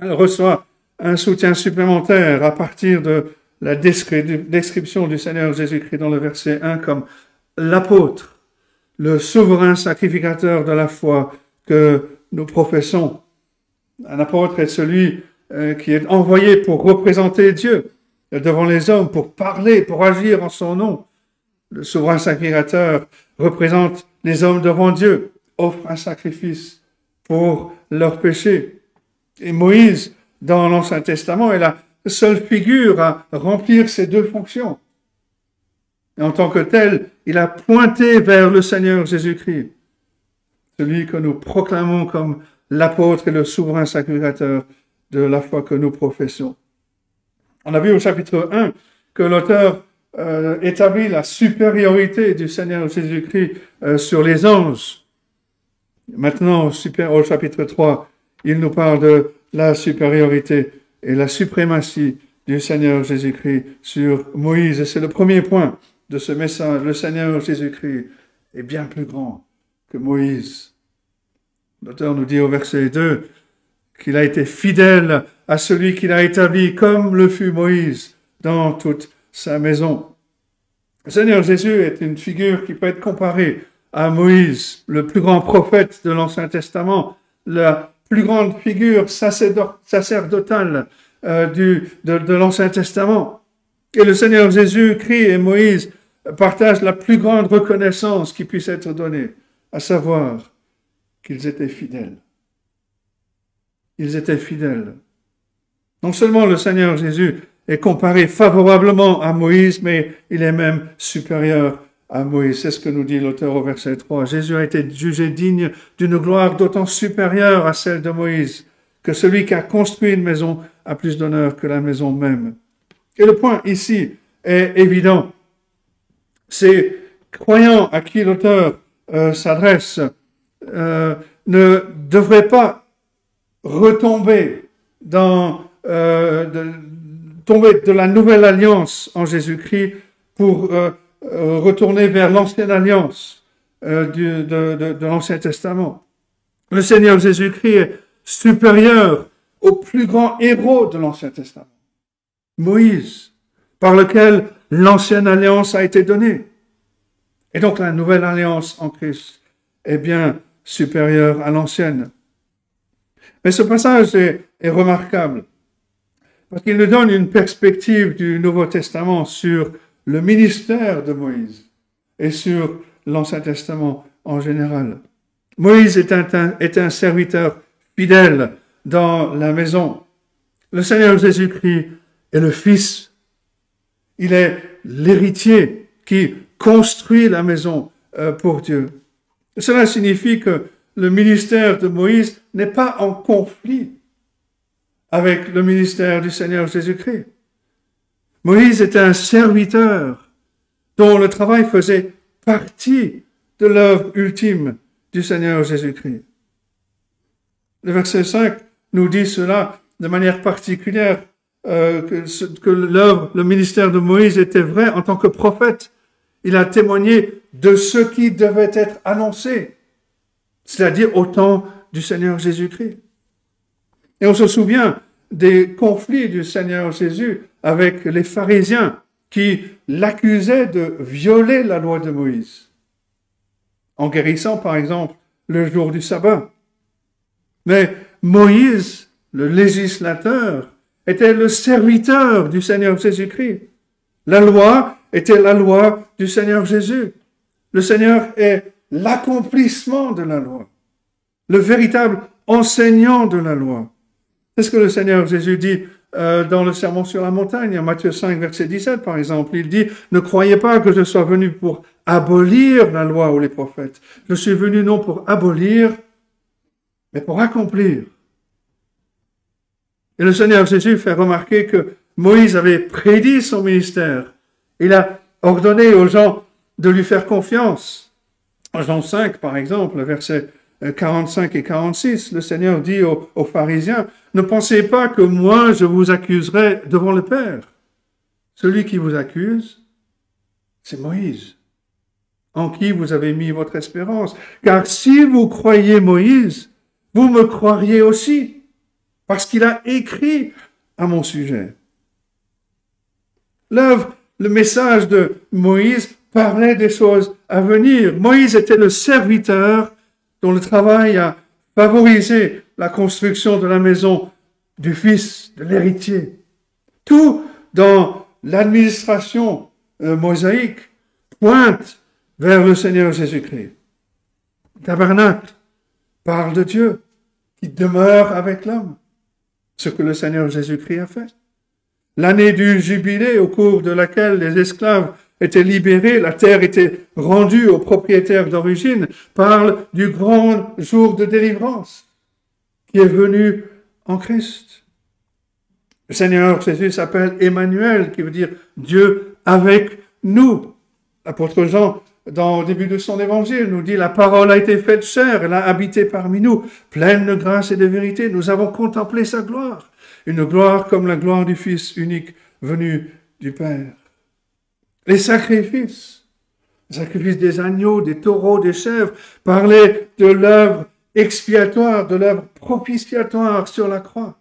reçoit un soutien supplémentaire à partir de la description du Seigneur Jésus-Christ dans le verset 1 comme l'apôtre, le souverain sacrificateur de la foi que nous professons. Un apôtre est celui euh, qui est envoyé pour représenter Dieu devant les hommes, pour parler, pour agir en son nom. Le souverain sacrificateur représente les hommes devant Dieu, offre un sacrifice pour leurs péchés. Et Moïse, dans l'Ancien Testament, est la seule figure à remplir ces deux fonctions. Et en tant que tel, il a pointé vers le Seigneur Jésus-Christ, celui que nous proclamons comme l'apôtre et le souverain sacrificateur de la foi que nous professons. On a vu au chapitre 1 que l'auteur euh, établit la supériorité du Seigneur Jésus-Christ euh, sur les anges. Maintenant, au chapitre 3, il nous parle de la supériorité et la suprématie du Seigneur Jésus-Christ sur Moïse. Et c'est le premier point de ce message. Le Seigneur Jésus-Christ est bien plus grand que Moïse. L'auteur nous dit au verset 2 qu'il a été fidèle à celui qu'il a établi comme le fut Moïse dans toute sa maison. Le Seigneur Jésus est une figure qui peut être comparée à Moïse, le plus grand prophète de l'Ancien Testament, la plus grande figure sacerdotale euh, du, de, de l'Ancien Testament. Et le Seigneur Jésus-Christ et Moïse partagent la plus grande reconnaissance qui puisse être donnée, à savoir qu'ils étaient fidèles. Ils étaient fidèles. Non seulement le Seigneur Jésus est comparé favorablement à Moïse, mais il est même supérieur à Moïse. C'est ce que nous dit l'auteur au verset 3. Jésus a été jugé digne d'une gloire d'autant supérieure à celle de Moïse que celui qui a construit une maison a plus d'honneur que la maison même. Et le point ici est évident. Ces croyants à qui l'auteur euh, s'adresse euh, ne devraient pas retomber dans euh, de, tomber de la nouvelle alliance en Jésus-Christ pour retourner vers l'ancienne alliance euh, de, de, l'Ancien Testament. Le Seigneur Jésus-Christ est supérieur au plus grand héros de l'Ancien Testament, Moïse, par lequel l'ancienne alliance a été donnée. Et donc la nouvelle alliance en Christ est bien supérieure à l'ancienne. Mais ce passage est remarquable parce qu'il nous donne une perspective du Nouveau Testament sur le ministère de Moïse et sur l'Ancien Testament en général. Moïse est un, serviteur fidèle dans la maison. Le Seigneur Jésus-Christ est le Fils. Il est l'héritier qui construit la maison euh, pour Dieu. Cela signifie que le ministère de Moïse n'est pas en conflit avec le ministère du Seigneur Jésus-Christ. Moïse était un serviteur dont le travail faisait partie de l'œuvre ultime du Seigneur Jésus-Christ. Le verset 5 nous dit cela de manière particulière, euh, que, que l'œuvre, le ministère de Moïse était vrai en tant que prophète. Il a témoigné de ce qui devait être annoncé, c'est-à-dire au temps du Seigneur Jésus-Christ. Et on se souvient des conflits du Seigneur Jésus avec les pharisiens qui l'accusaient de violer la loi de Moïse, en guérissant par exemple le jour du sabbat. Mais Moïse, le législateur, était le serviteur du Seigneur Jésus-Christ. La loi était la loi du Seigneur Jésus. Le Seigneur est l'accomplissement de la loi, le véritable enseignant de la loi. C'est ce que le Seigneur Jésus dit euh, dans le Sermon sur la montagne, en Matthieu 5, verset 17 par exemple. Il dit, ne croyez pas que je sois venu pour abolir la loi ou les prophètes. Je suis venu non pour abolir, mais pour accomplir. Et le Seigneur Jésus fait remarquer que Moïse avait prédit son ministère. Il a ordonné aux gens de lui faire confiance. En Jean 5, par exemple, verset 45 et 46, le Seigneur dit aux, aux, pharisiens, ne pensez pas que moi je vous accuserai devant le Père. Celui qui vous accuse, c'est Moïse, en qui vous avez mis votre espérance. Car si vous croyez Moïse, vous me croiriez aussi, parce qu'il a écrit à mon sujet. L'œuvre, le message de Moïse parlait des choses à venir. Moïse était le serviteur dont le travail a favorisé la construction de la maison du fils, de l'héritier. Tout dans l'administration euh, mosaïque pointe vers le Seigneur Jésus-Christ. Tabernacle parle de Dieu qui demeure avec l'homme, ce que le Seigneur Jésus-Christ a fait. L'année du jubilé au cours de laquelle les esclaves étaient libérés, la terre était rendue aux propriétaires d'origine, parle du grand jour de délivrance qui est venu en Christ. Le Seigneur Jésus s'appelle Emmanuel, qui veut dire Dieu avec nous. L'apôtre Jean, dans le début de son évangile, nous dit, la parole a été faite chair, elle a habité parmi nous, pleine de grâce et de vérité. Nous avons contemplé sa gloire, une gloire comme la gloire du Fils unique venu du Père. Les sacrifices, les sacrifices des agneaux, des taureaux, des chèvres, parlaient de l'œuvre expiatoire, de l'œuvre propitiatoire sur la croix.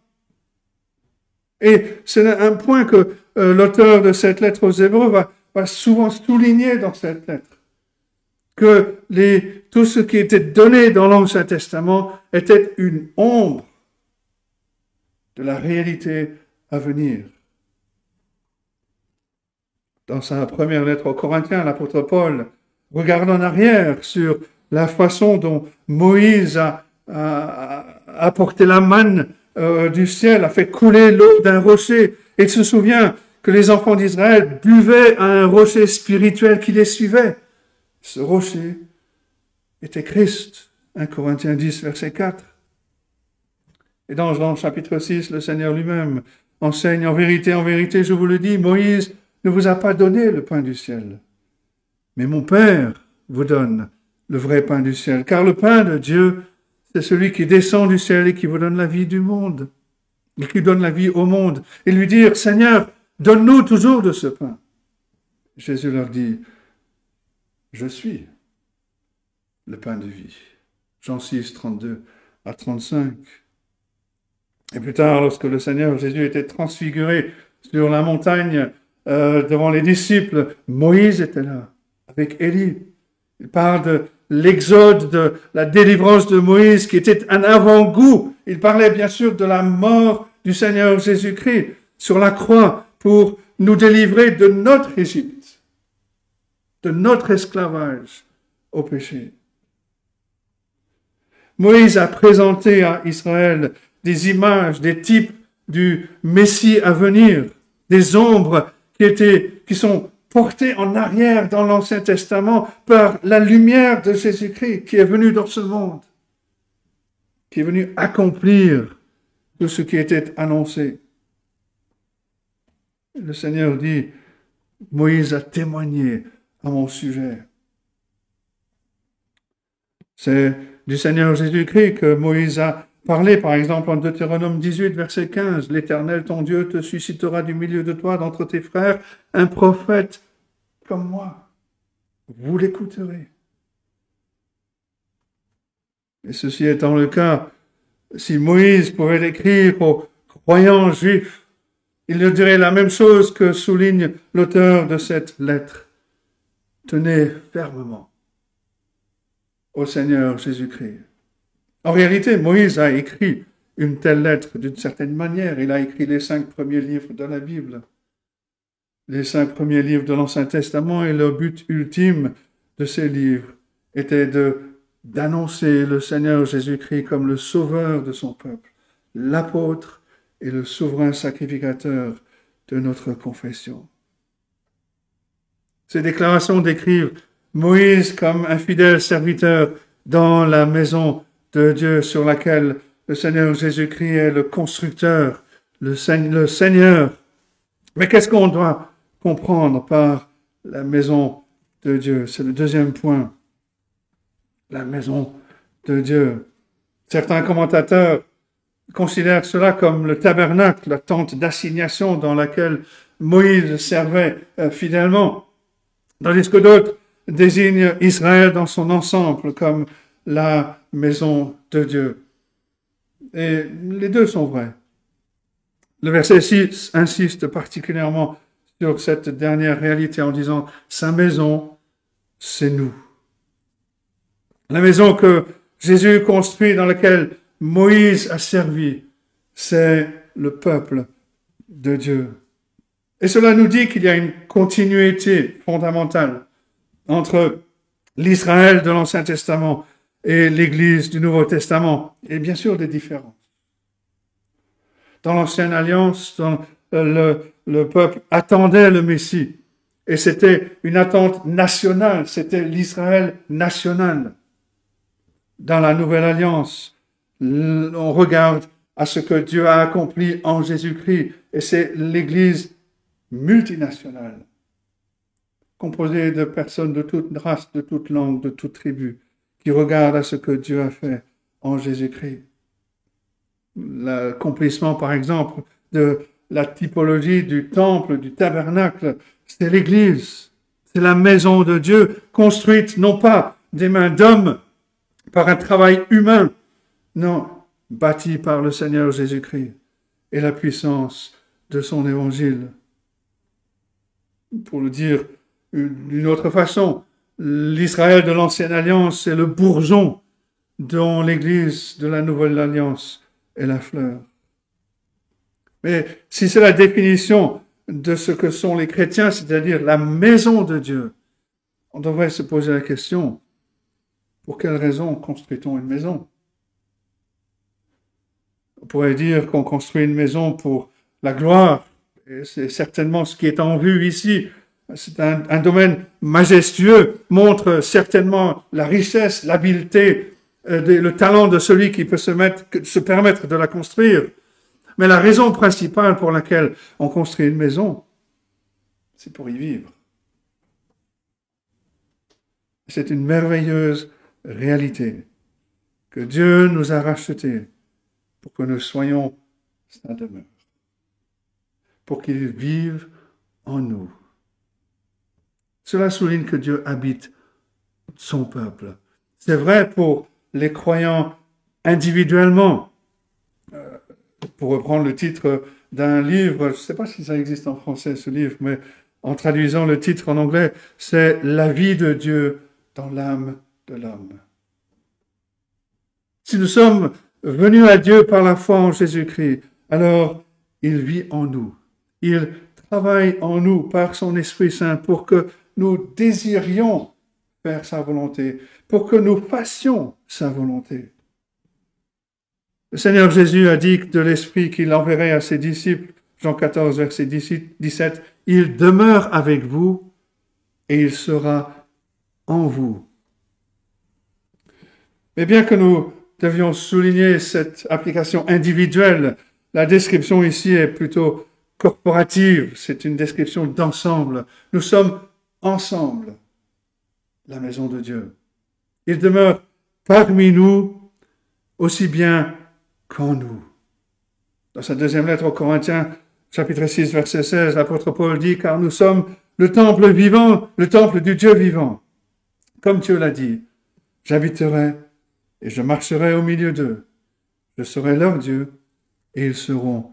Et c'est un point que euh, l'auteur de cette lettre aux Hébreux va, souvent souligner dans cette lettre. Que tout ce qui était donné dans l'Ancien Testament était une ombre de la réalité à venir. Dans sa première lettre aux Corinthiens, l'apôtre Paul regarde en arrière sur la façon dont Moïse a, apporté la manne euh, du ciel, a fait couler l'eau d'un rocher. Et il se souvient que les enfants d'Israël buvaient à un rocher spirituel qui les suivait. Ce rocher était Christ. 1 Corinthiens 10, verset 4. Et dans Jean chapitre 6, le Seigneur lui-même enseigne en vérité, en vérité, je vous le dis, Moïse ne vous a pas donné le pain du ciel, mais mon Père vous donne le vrai pain du ciel. Car le pain de Dieu, c'est celui qui descend du ciel et qui vous donne la vie du monde, et qui donne la vie au monde. Et lui dire, Seigneur, donne-nous toujours de ce pain. Jésus leur dit, je suis le pain de vie. Jean 6, 32 à 35. Et plus tard, lorsque le Seigneur Jésus était transfiguré sur la montagne euh, devant les disciples, Moïse était là, avec Élie. Il parle de l'exode, de la délivrance de Moïse qui était un avant-goût. Il parlait bien sûr de la mort du Seigneur Jésus-Christ sur la croix pour nous délivrer de notre Égypte, de notre esclavage au péché. Moïse a présenté à Israël des images, des types du Messie à venir, des ombres qui étaient, qui sont portées en arrière dans l'Ancien Testament par la lumière de Jésus-Christ qui est venu dans ce monde, qui est venu accomplir tout ce qui était annoncé. Le Seigneur dit, Moïse a témoigné à mon sujet. C'est du Seigneur Jésus-Christ que Moïse a parlé, par exemple, en Deutéronome 18, verset 15. L'Éternel, ton Dieu, te suscitera du milieu de toi, d'entre tes frères, un prophète comme moi. Vous l'écouterez. Et ceci étant le cas, si Moïse pouvait l'écrire aux croyants juifs, il leur dirait la même chose que souligne l'auteur de cette lettre. Tenez fermement au Seigneur Jésus-Christ. En réalité, Moïse a écrit une telle lettre d'une certaine manière. Il a écrit les cinq premiers livres de la Bible, les cinq premiers livres de l'Ancien Testament, et le but ultime de ces livres était de d'annoncer le Seigneur Jésus-Christ comme le sauveur de son peuple, l'apôtre et le souverain sacrificateur de notre confession. Ces déclarations décrivent Moïse comme un fidèle serviteur dans la maison de Dieu sur laquelle le Seigneur Jésus-Christ est le constructeur, le, Seigneur. Mais qu'est-ce qu'on doit comprendre par la maison de Dieu? C'est le deuxième point. La maison de Dieu. Certains commentateurs considèrent cela comme le tabernacle, la tente d'assignation dans laquelle Moïse servait euh, fidèlement, tandis que d'autres désignent Israël dans son ensemble comme la maison de Dieu. Et les deux sont vrais. Le verset 6 insiste particulièrement sur cette dernière réalité en disant, sa maison, c'est nous. La maison que Jésus construit dans laquelle Moïse a servi, c'est le peuple de Dieu. Et cela nous dit qu'il y a une continuité fondamentale entre l'Israël de l'Ancien Testament et l'Église du Nouveau Testament, et bien sûr des différences. Dans l'Ancienne Alliance, le, le peuple attendait le Messie, et c'était une attente nationale, c'était l'Israël national. Dans la Nouvelle Alliance, on regarde à ce que Dieu a accompli en Jésus-Christ, et c'est l'Église multinationale, composée de personnes de toute race, de toute langue, de toute tribu, qui regarde à ce que Dieu a fait en Jésus-Christ. L'accomplissement, par exemple, de la typologie du temple, du tabernacle, c'est l'Église, c'est la maison de Dieu, construite non pas des mains d'hommes, par un travail humain, non, bâtie par le Seigneur Jésus-Christ et la puissance de son évangile. Pour le dire d'une autre façon, l'Israël de l'Ancienne Alliance est le bourgeon dont l'Église de la Nouvelle Alliance est la fleur. Mais si c'est la définition de ce que sont les chrétiens, c'est-à-dire la maison de Dieu, on devrait se poser la question, pour quelle raison construit-on une maison? On pourrait dire qu'on construit une maison pour la gloire, et c'est certainement ce qui est en vue ici, c'est un, domaine majestueux, montre certainement la richesse, l'habileté, euh, le talent de celui qui peut se, mettre, se permettre de la construire. Mais la raison principale pour laquelle on construit une maison, c'est pour y vivre. C'est une merveilleuse réalité que Dieu nous a rachetés pour que nous soyons sa demeure, pour qu'il vive en nous. Cela souligne que Dieu habite son peuple. C'est vrai pour les croyants individuellement. Euh, pour reprendre le titre d'un livre, je ne sais pas si ça existe en français ce livre, mais en traduisant le titre en anglais, c'est La vie de Dieu dans l'âme de l'homme. Si nous sommes venus à Dieu par la foi en Jésus-Christ, alors il vit en nous. Il travaille en nous par son Esprit Saint pour que nous désirions faire sa volonté, pour que nous fassions sa volonté. Le Seigneur Jésus a dit de l'Esprit qu'il enverrait à ses disciples, Jean 14, verset 17, Il demeure avec vous et il sera en vous. Mais bien que nous devions souligner cette application individuelle, la description ici est plutôt corporative, c'est une description d'ensemble. Nous sommes ensemble la maison de Dieu. Il demeure parmi nous aussi bien qu'en nous. Dans sa deuxième lettre aux Corinthiens, chapitre 6, verset 16, l'apôtre Paul dit, car nous sommes le temple vivant, le temple du Dieu vivant. Comme Dieu l'a dit, j'habiterai et je marcherai au milieu d'eux. Je serai leur Dieu et ils seront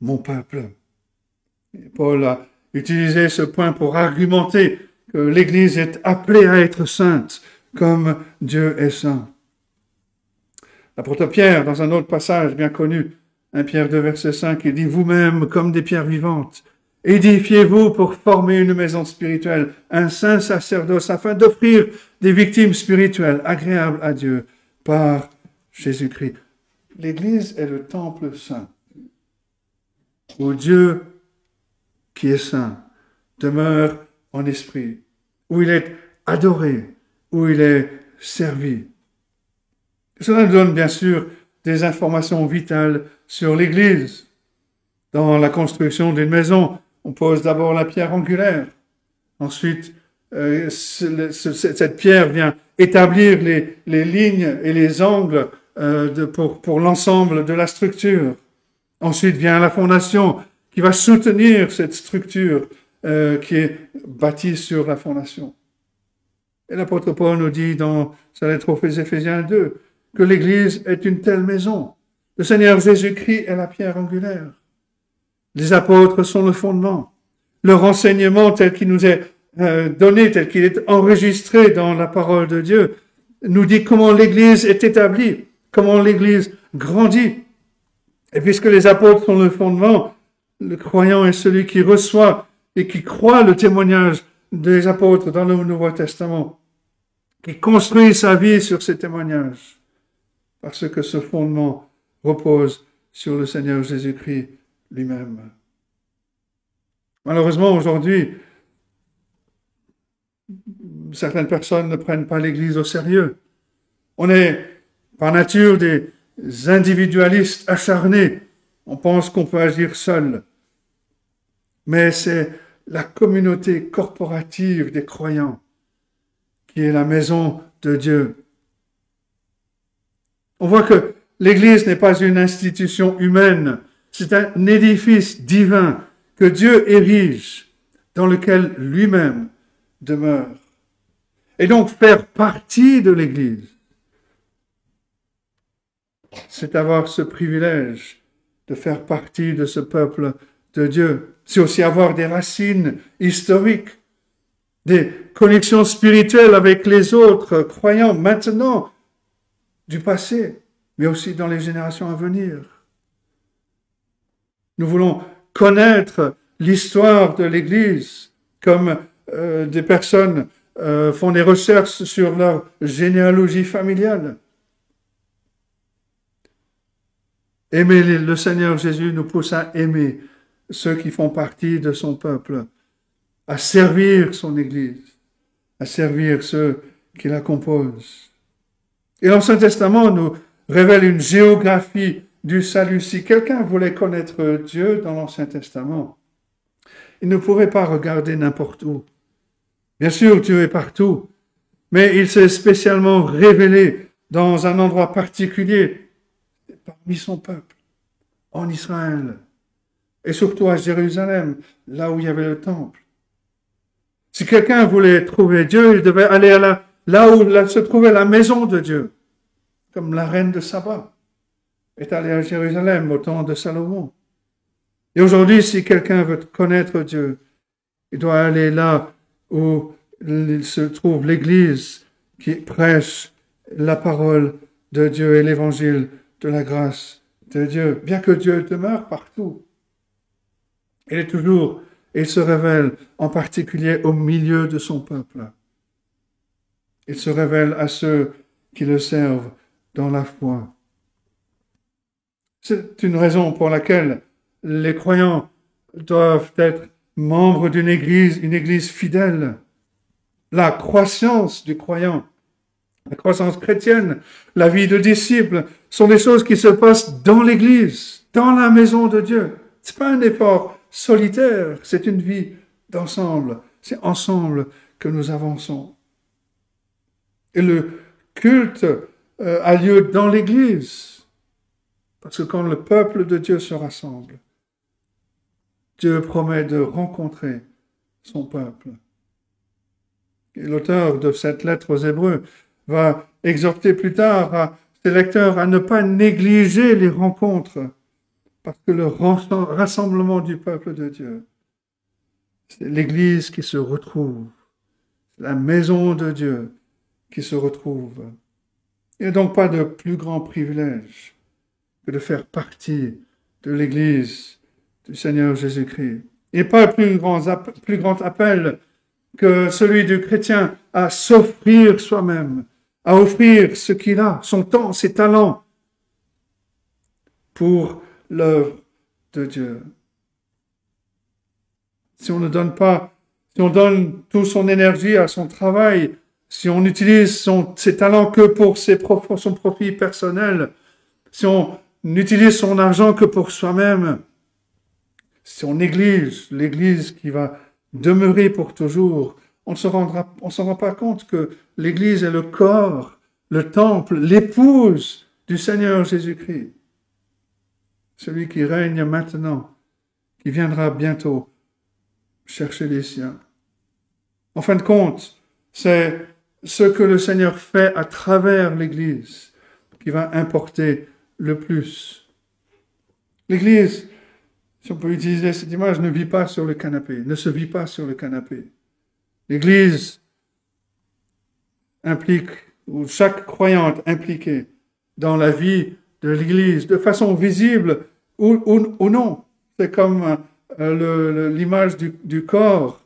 mon peuple. Paul a utiliser ce point pour argumenter que l'Église est appelée à être sainte comme Dieu est saint. L'apôtre Pierre, dans un autre passage bien connu, 1 Pierre 2, verset 5, il dit, vous-même, comme des pierres vivantes, édifiez-vous pour former une maison spirituelle, un saint sacerdoce, afin d'offrir des victimes spirituelles agréables à Dieu par Jésus-Christ. L'Église est le temple saint. où Dieu, qui est saint, demeure en esprit, où il est adoré, où il est servi. Cela nous donne bien sûr des informations vitales sur l'Église. Dans la construction d'une maison, on pose d'abord la pierre angulaire. Ensuite, euh, cette pierre vient établir les, lignes et les angles euh, pour, pour l'ensemble de la structure. Ensuite vient la fondation qui va soutenir cette structure euh, qui est bâtie sur la fondation. Et l'apôtre Paul nous dit dans sa lettre aux Éphésiens 2 que l'Église est une telle maison. Le Seigneur Jésus-Christ est la pierre angulaire. Les apôtres sont le fondement. Leur enseignement tel qu'il nous est euh, donné, tel qu'il est enregistré dans la parole de Dieu, nous dit comment l'Église est établie, comment l'Église grandit. Et puisque les apôtres sont le fondement, le croyant est celui qui reçoit et qui croit le témoignage des apôtres dans le Nouveau Testament, qui construit sa vie sur ces témoignages, parce que ce fondement repose sur le Seigneur Jésus-Christ lui-même. Malheureusement, aujourd'hui, certaines personnes ne prennent pas l'Église au sérieux. On est par nature des individualistes acharnés. On pense qu'on peut agir seul. Mais c'est la communauté corporative des croyants qui est la maison de Dieu. On voit que l'Église n'est pas une institution humaine, c'est un édifice divin que Dieu érige, dans lequel lui-même demeure. Et donc faire partie de l'Église, c'est avoir ce privilège de faire partie de ce peuple de Dieu. C'est aussi avoir des racines historiques, des connexions spirituelles avec les autres croyants maintenant, du passé, mais aussi dans les générations à venir. Nous voulons connaître l'histoire de l'Église comme euh, des personnes euh, font des recherches sur leur généalogie familiale. Aimer le Seigneur Jésus nous pousse à aimer ceux qui font partie de son peuple, à servir son Église, à servir ceux qui la composent. Et l'Ancien Testament nous révèle une géographie du salut. Si quelqu'un voulait connaître Dieu dans l'Ancien Testament, il ne pourrait pas regarder n'importe où. Bien sûr, Dieu est partout, mais il s'est spécialement révélé dans un endroit particulier parmi son peuple, en Israël, et surtout à Jérusalem, là où il y avait le temple. Si quelqu'un voulait trouver Dieu, il devait aller là où se trouvait la maison de Dieu, comme la reine de Saba est allée à Jérusalem au temps de Salomon. Et aujourd'hui, si quelqu'un veut connaître Dieu, il doit aller là où se trouve l'Église qui prêche la parole de Dieu et l'évangile de la grâce de Dieu, bien que Dieu demeure partout. Il est toujours, il se révèle en particulier au milieu de son peuple. Il se révèle à ceux qui le servent dans la foi. C'est une raison pour laquelle les croyants doivent être membres d'une église, une église fidèle. La croissance du croyant, la croissance chrétienne, la vie de disciple sont des choses qui se passent dans l'église, dans la maison de Dieu. C'est pas un effort solitaire, c'est une vie d'ensemble. C'est ensemble que nous avançons. Et le culte euh, a lieu dans l'église. Parce que quand le peuple de Dieu se rassemble, Dieu promet de rencontrer son peuple. Et l'auteur de cette lettre aux Hébreux va exhorter plus tard à ses lecteurs à ne pas négliger les rencontres, parce que le rassemblement du peuple de Dieu, c'est l'Église qui se retrouve, la maison de Dieu qui se retrouve. Il n'y a donc pas de plus grand privilège que de faire partie de l'Église du Seigneur Jésus-Christ. Il n'y a pas plus grand, plus grand appel que celui du chrétien à s'offrir soi-même, à offrir ce qu'il a, son temps, ses talents, pour l'œuvre de Dieu. si on ne donne pas, si on donne toute son énergie à son travail, si on utilise ses talents que pour son profit personnel, si on n'utilise son argent que pour soi-même, si on néglige l'Église qui va demeurer pour toujours, on ne se rend pas compte que l'Église est le corps, le temple, l'épouse du Seigneur Jésus-Christ. Celui qui règne maintenant, qui viendra bientôt chercher les siens. En fin de compte, c'est ce que le Seigneur fait à travers l'Église qui va importer le plus. L'Église, si on peut utiliser cette image, ne vit pas sur le canapé, ne se vit pas sur le canapé. L'Église implique, ou chaque croyante impliquée dans la vie de l'Église, de façon visible ou, non. C'est comme euh, l'image du, corps,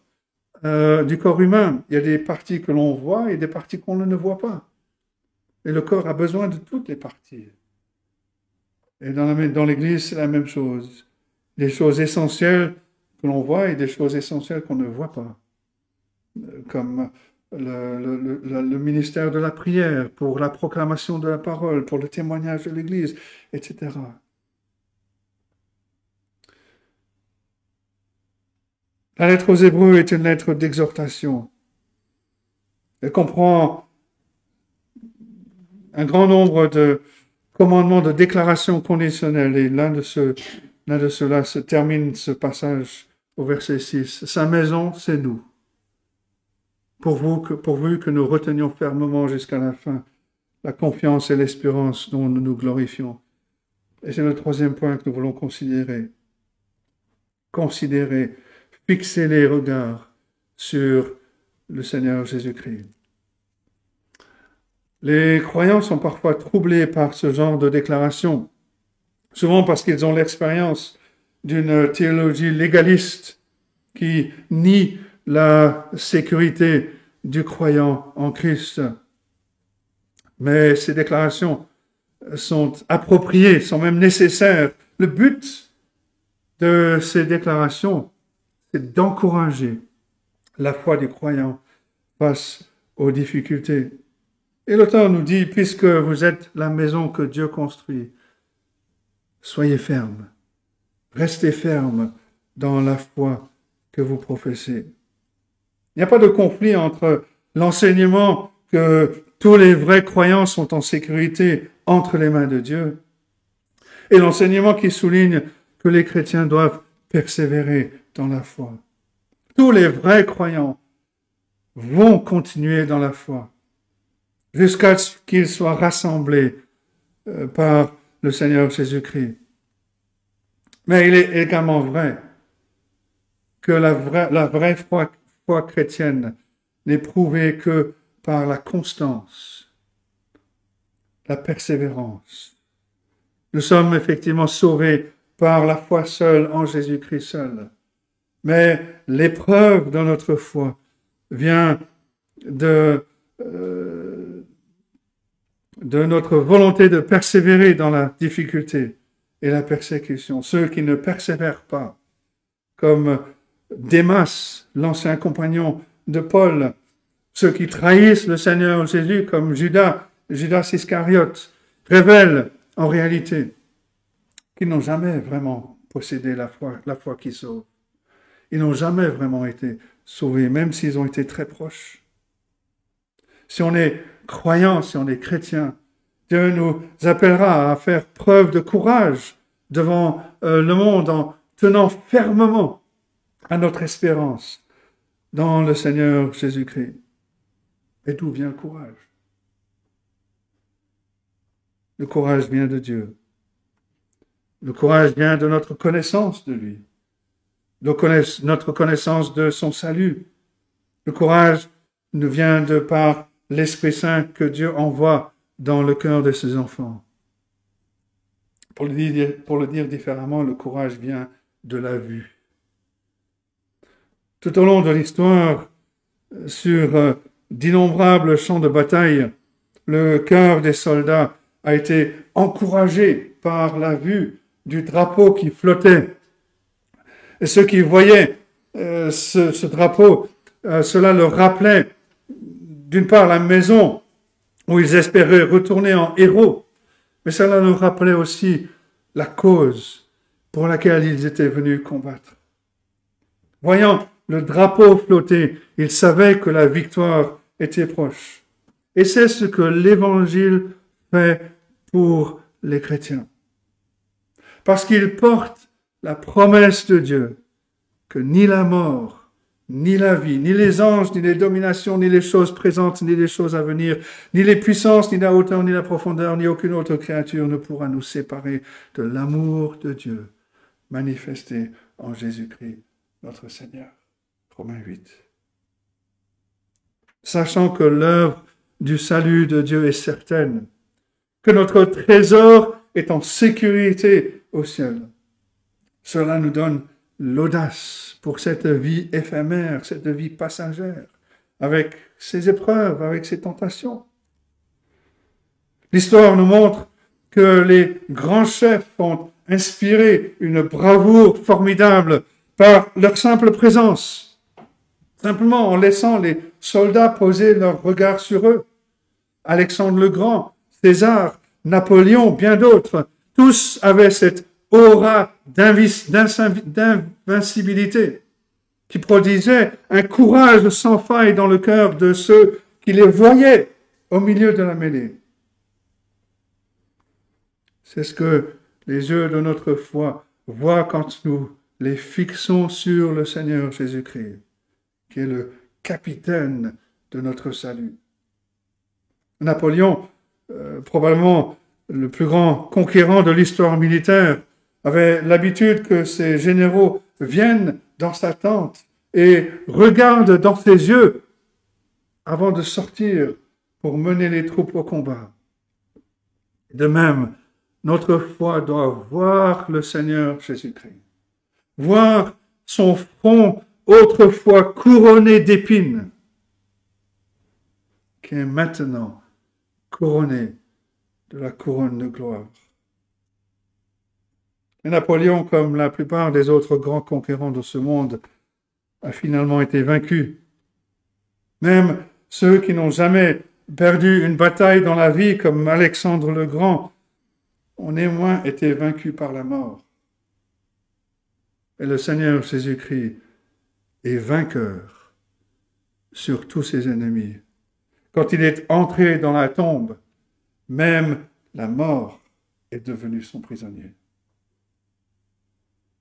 euh, du corps humain. Il y a des parties que l'on voit et des parties qu'on ne voit pas. Et le corps a besoin de toutes les parties. Et dans l'Église, c'est la même chose. Des choses essentielles que l'on voit et des choses essentielles qu'on ne voit pas. Comme le, le, ministère de la prière, pour la proclamation de la parole, pour le témoignage de l'Église, etc. La lettre aux Hébreux est une lettre d'exhortation. Elle comprend un grand nombre de, commandement de déclaration conditionnelle. Et l'un de, ceux, l'un de ceux-là se termine ce passage au verset 6. Sa maison, c'est nous. Pourvu que, pourvu que nous retenions fermement jusqu'à la fin la confiance et l'espérance dont nous nous glorifions. Et c'est le troisième point que nous voulons considérer. Considérer, fixer les regards sur le Seigneur Jésus-Christ. Les croyants sont parfois troublés par ce genre de déclaration, souvent parce qu'ils ont l'expérience d'une théologie légaliste qui nie la sécurité du croyant en Christ. Mais ces déclarations sont appropriées, sont même nécessaires. Le but de ces déclarations, c'est d'encourager la foi du croyant face aux difficultés. Et l'auteur nous dit, puisque vous êtes la maison que Dieu construit, soyez ferme, restez ferme dans la foi que vous professez. Il n'y a pas de conflit entre l'enseignement que tous les vrais croyants sont en sécurité entre les mains de Dieu et l'enseignement qui souligne que les chrétiens doivent persévérer dans la foi. Tous les vrais croyants vont continuer dans la foi jusqu'à ce qu'ils soient rassemblés euh, par le Seigneur Jésus-Christ. Mais il est également vrai que la vraie, foi chrétienne n'est prouvée que par la constance, la persévérance. Nous sommes effectivement sauvés par la foi seule en Jésus-Christ seul. Mais l'épreuve de notre foi vient de euh, de notre volonté de persévérer dans la difficulté et la persécution. Ceux qui ne persévèrent pas, comme Démas, l'ancien compagnon de Paul, ceux qui trahissent le Seigneur Jésus, comme Judas, Judas Iscariote, révèlent en réalité qu'ils n'ont jamais vraiment possédé la foi, qui sauve. Ils n'ont jamais vraiment été sauvés, même s'ils ont été très proches. Si on est croyant, si on est chrétien, Dieu nous appellera à faire preuve de courage devant euh, le monde en tenant fermement à notre espérance dans le Seigneur Jésus-Christ. Et d'où vient le courage? Le courage vient de Dieu. Le courage vient de notre connaissance de lui, notre connaissance de son salut. Le courage nous vient de par l'Esprit Saint que Dieu envoie dans le cœur de ses enfants. Pour le, dire, pour le dire différemment, le courage vient de la vue. Tout au long de l'histoire, sur euh, d'innombrables champs de bataille, le cœur des soldats a été encouragé par la vue du drapeau qui flottait. Et ceux qui voyaient euh, ce, drapeau, euh, cela leur rappelait d'une part la maison où ils espéraient retourner en héros, mais cela leur rappelait aussi la cause pour laquelle ils étaient venus combattre. Voyant le drapeau flotter, ils savaient que la victoire était proche. Et c'est ce que l'Évangile fait pour les chrétiens. Parce qu'il porte la promesse de Dieu que ni la mort, ni la vie, ni les anges, ni les dominations, ni les choses présentes, ni les choses à venir, ni les puissances, ni la hauteur, ni la profondeur, ni aucune autre créature ne pourra nous séparer de l'amour de Dieu manifesté en Jésus-Christ, notre Seigneur. Romains 8. Sachant que l'œuvre du salut de Dieu est certaine, que notre trésor est en sécurité au ciel. Cela nous donne l'audace pour cette vie éphémère, cette vie passagère, avec ses épreuves, avec ses tentations. L'histoire nous montre que les grands chefs ont inspiré une bravoure formidable par leur simple présence, simplement en laissant les soldats poser leur regard sur eux. Alexandre le Grand, César, Napoléon, bien d'autres, tous avaient cette aura d'invincibilité qui produisait un courage sans faille dans le cœur de ceux qui les voyaient au milieu de la mêlée. C'est ce que les yeux de notre foi voient quand nous les fixons sur le Seigneur Jésus-Christ, qui est le capitaine de notre salut. Napoléon, euh, probablement le plus grand conquérant de l'histoire militaire, avait l'habitude que ses généraux viennent dans sa tente et regardent dans ses yeux avant de sortir pour mener les troupes au combat. De même, notre foi doit voir le Seigneur Jésus-Christ, voir son front autrefois couronné d'épines, qui est maintenant couronné de la couronne de gloire. Et Napoléon, comme la plupart des autres grands conquérants de ce monde, a finalement été vaincu. Même ceux qui n'ont jamais perdu une bataille dans la vie, comme Alexandre le Grand, ont néanmoins été vaincus par la mort. Et le Seigneur Jésus-Christ est vainqueur sur tous ses ennemis. Quand il est entré dans la tombe, même la mort est devenue son prisonnier.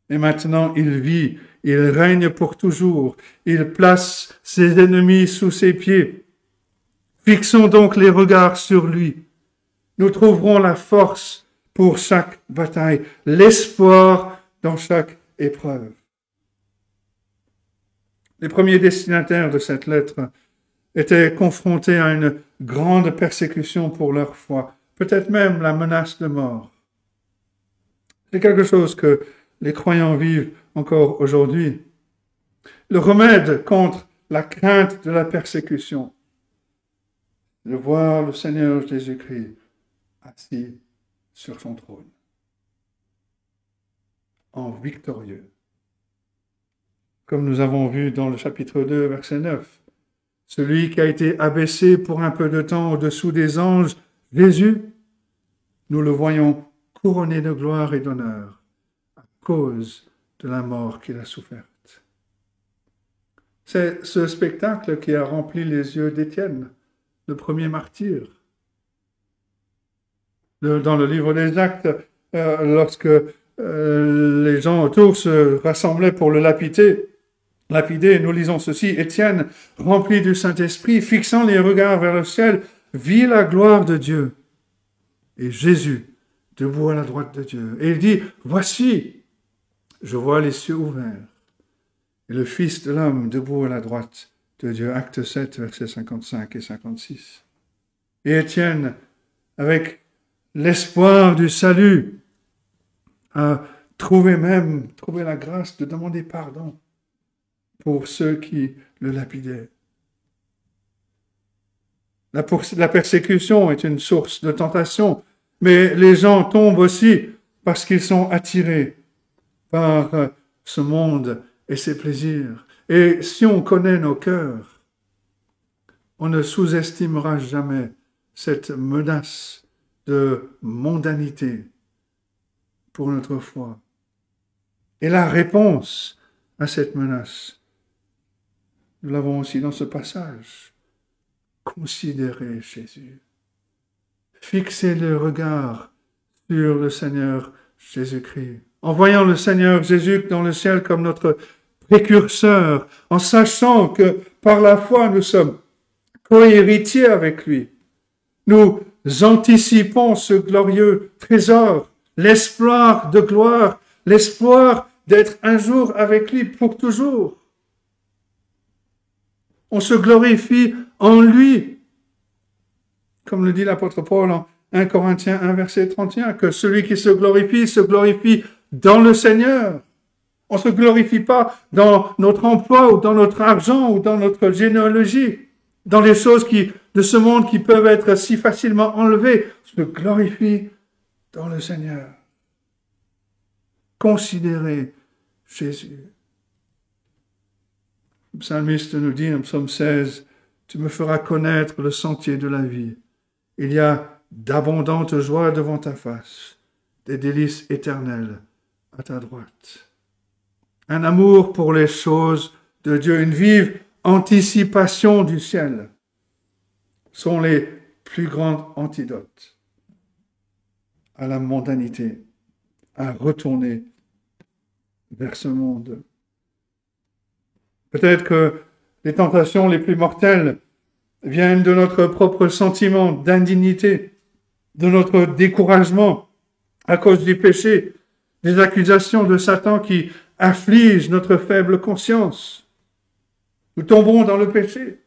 Et maintenant, il vit, il règne pour toujours, il place ses ennemis sous ses pieds. Fixons donc les regards sur lui. Nous trouverons la force pour chaque bataille, l'espoir dans chaque épreuve. Les premiers destinataires de cette lettre étaient confrontés à une grande persécution pour leur foi, peut-être même la menace de mort. C'est quelque chose que les croyants vivent encore aujourd'hui. Le remède contre la crainte de la persécution, de voir le Seigneur Jésus-Christ assis sur son trône, en victorieux. Comme nous avons vu dans le chapitre 2, verset 9, celui qui a été abaissé pour un peu de temps au-dessous des anges, Jésus, nous le voyons couronné de gloire et d'honneur à cause de la mort qu'il a soufferte. C'est ce spectacle qui a rempli les yeux d'Étienne, le premier martyr. Dans le livre des Actes, euh, lorsque euh, les gens autour se rassemblaient pour le lapider, lapidé, nous lisons ceci, Étienne, rempli du Saint-Esprit, fixant les regards vers le ciel, vit la gloire de Dieu. Et Jésus, debout à la droite de Dieu. Et il dit, voici, je vois les cieux ouverts. Et le Fils de l'homme debout à la droite de Dieu. Acte 7, versets 55 et 56. Et Étienne, avec l'espoir du salut, a trouvé même, trouvé la grâce de demander pardon pour ceux qui le lapidaient. La, persécution est une source de tentation, mais les gens tombent aussi parce qu'ils sont attirés par euh, ce monde et ses plaisirs. Et si on connaît nos cœurs, on ne sous-estimera jamais cette menace de mondanité pour notre foi. Et la réponse à cette menace, nous l'avons aussi dans ce passage. Considérez Jésus. Fixez le regard sur le Seigneur Jésus-Christ. En voyant le Seigneur Jésus dans le ciel comme notre précurseur, en sachant que par la foi nous sommes co-héritiers avec lui, nous anticipons ce glorieux trésor, l'espoir de gloire, l'espoir d'être un jour avec lui pour toujours. On se glorifie en lui, comme le dit l'apôtre Paul en 1 Corinthiens 1 verset 31, que celui qui se glorifie se glorifie dans le Seigneur. On ne se glorifie pas dans notre emploi ou dans notre argent ou dans notre généalogie, dans les choses qui, de ce monde qui peuvent être si facilement enlevées. On se glorifie dans le Seigneur. Considérez Jésus. Le psalmiste nous dit en psaume 16, Tu me feras connaître le sentier de la vie. Il y a d'abondantes joies devant ta face, des délices éternelles à ta droite. Un amour pour les choses de Dieu, une vive anticipation du ciel sont les plus grandes antidotes à la mondanité, à retourner vers ce monde. Peut-être que les tentations les plus mortelles viennent de notre propre sentiment d'indignité, de notre découragement à cause du péché, des accusations de Satan qui affligent notre faible conscience. Nous tombons dans le péché.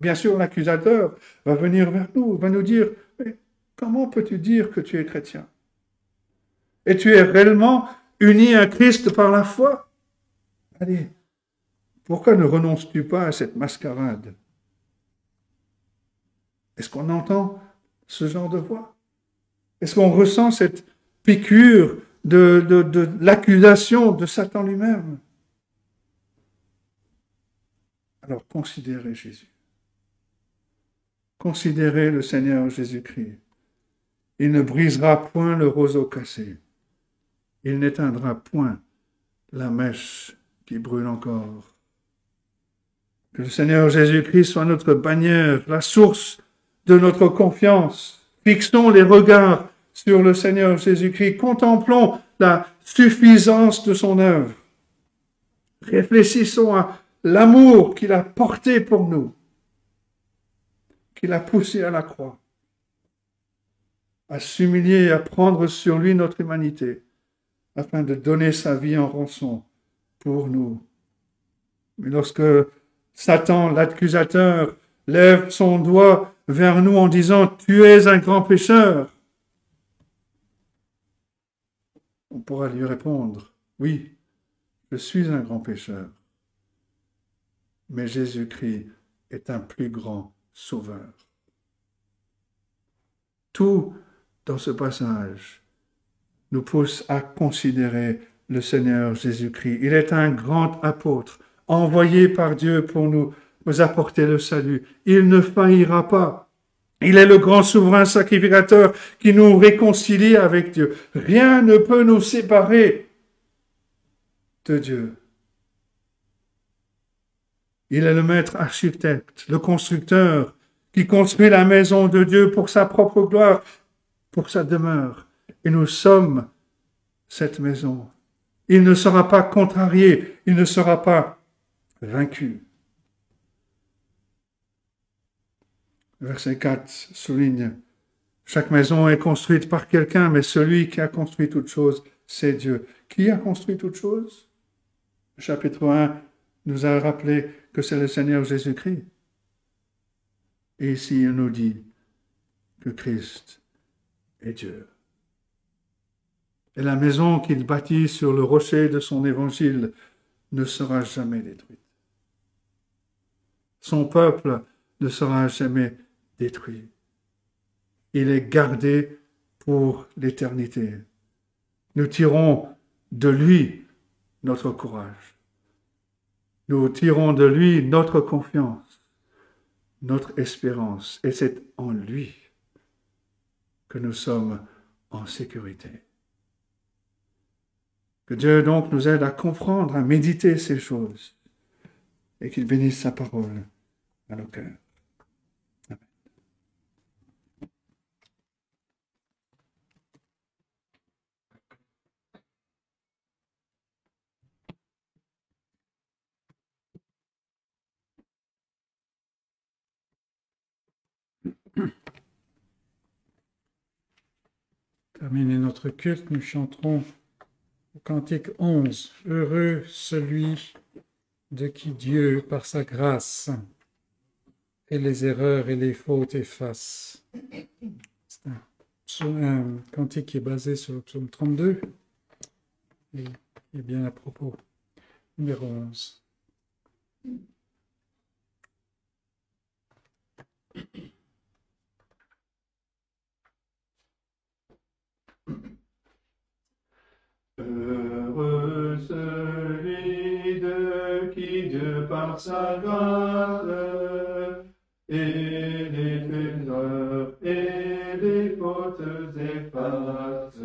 Bien sûr, l'accusateur va venir vers nous, va nous dire, comment peux-tu dire que tu es chrétien? Et tu es réellement uni à Christ par la foi? Allez, pourquoi ne renonces-tu pas à cette mascarade? Est-ce qu'on entend ce genre de voix? Est-ce qu'on ressent cette piqûre de, l'accusation de Satan lui-même? Alors considérez Jésus. Considérez le Seigneur Jésus-Christ. Il ne brisera point le roseau cassé il n'éteindra point la mèche qui brûle encore. Que le Seigneur Jésus-Christ soit notre bannière, la source de notre confiance. Fixons les regards sur le Seigneur Jésus-Christ. Contemplons la suffisance de son œuvre. Réfléchissons à l'amour qu'il a porté pour nous, qu'il a poussé à la croix, à s'humilier et à prendre sur lui notre humanité afin de donner sa vie en rançon pour nous. Mais lorsque Satan, l'accusateur, lève son doigt vers nous en disant Tu es un grand pécheur, on pourra lui répondre Oui, je suis un grand pécheur, mais Jésus-Christ est un plus grand sauveur. Tout dans ce passage nous pousse à considérer le Seigneur Jésus-Christ. Il est un grand apôtre, envoyé par Dieu pour nous, apporter le salut. Il ne faillira pas. Il est le grand souverain sacrificateur qui nous réconcilie avec Dieu. Rien ne peut nous séparer de Dieu. Il est le maître architecte, le constructeur qui construit la maison de Dieu pour sa propre gloire, pour sa demeure et nous sommes cette maison. Il ne sera pas contrarié, il ne sera pas vaincu. Verset 4 souligne, chaque maison est construite par quelqu'un, mais celui qui a construit toute chose, c'est Dieu. Qui a construit toute chose Chapitre 1 nous a rappelé que c'est le Seigneur Jésus-Christ. Et ici, il nous dit que Christ est Dieu. Et la maison qu'il bâtit sur le rocher de son évangile ne sera jamais détruite. Son peuple ne sera jamais détruit. Il est gardé pour l'éternité. Nous tirons de lui notre courage. Nous tirons de lui notre confiance, notre espérance, et c'est en lui que nous sommes en sécurité. Que Dieu donc nous aide à comprendre, à méditer ces choses, et qu'il bénisse sa parole à nos cœurs. Terminer notre culte, nous chanterons au cantique 11. Heureux celui de qui Dieu, par sa grâce, et les erreurs et les fautes efface. C'est un, cantique qui est basé sur le psaume 32 et, et bien à propos. Numéro 11. Heureux celui de qui Dieu par sa grâce et les erreurs et les fautes efface.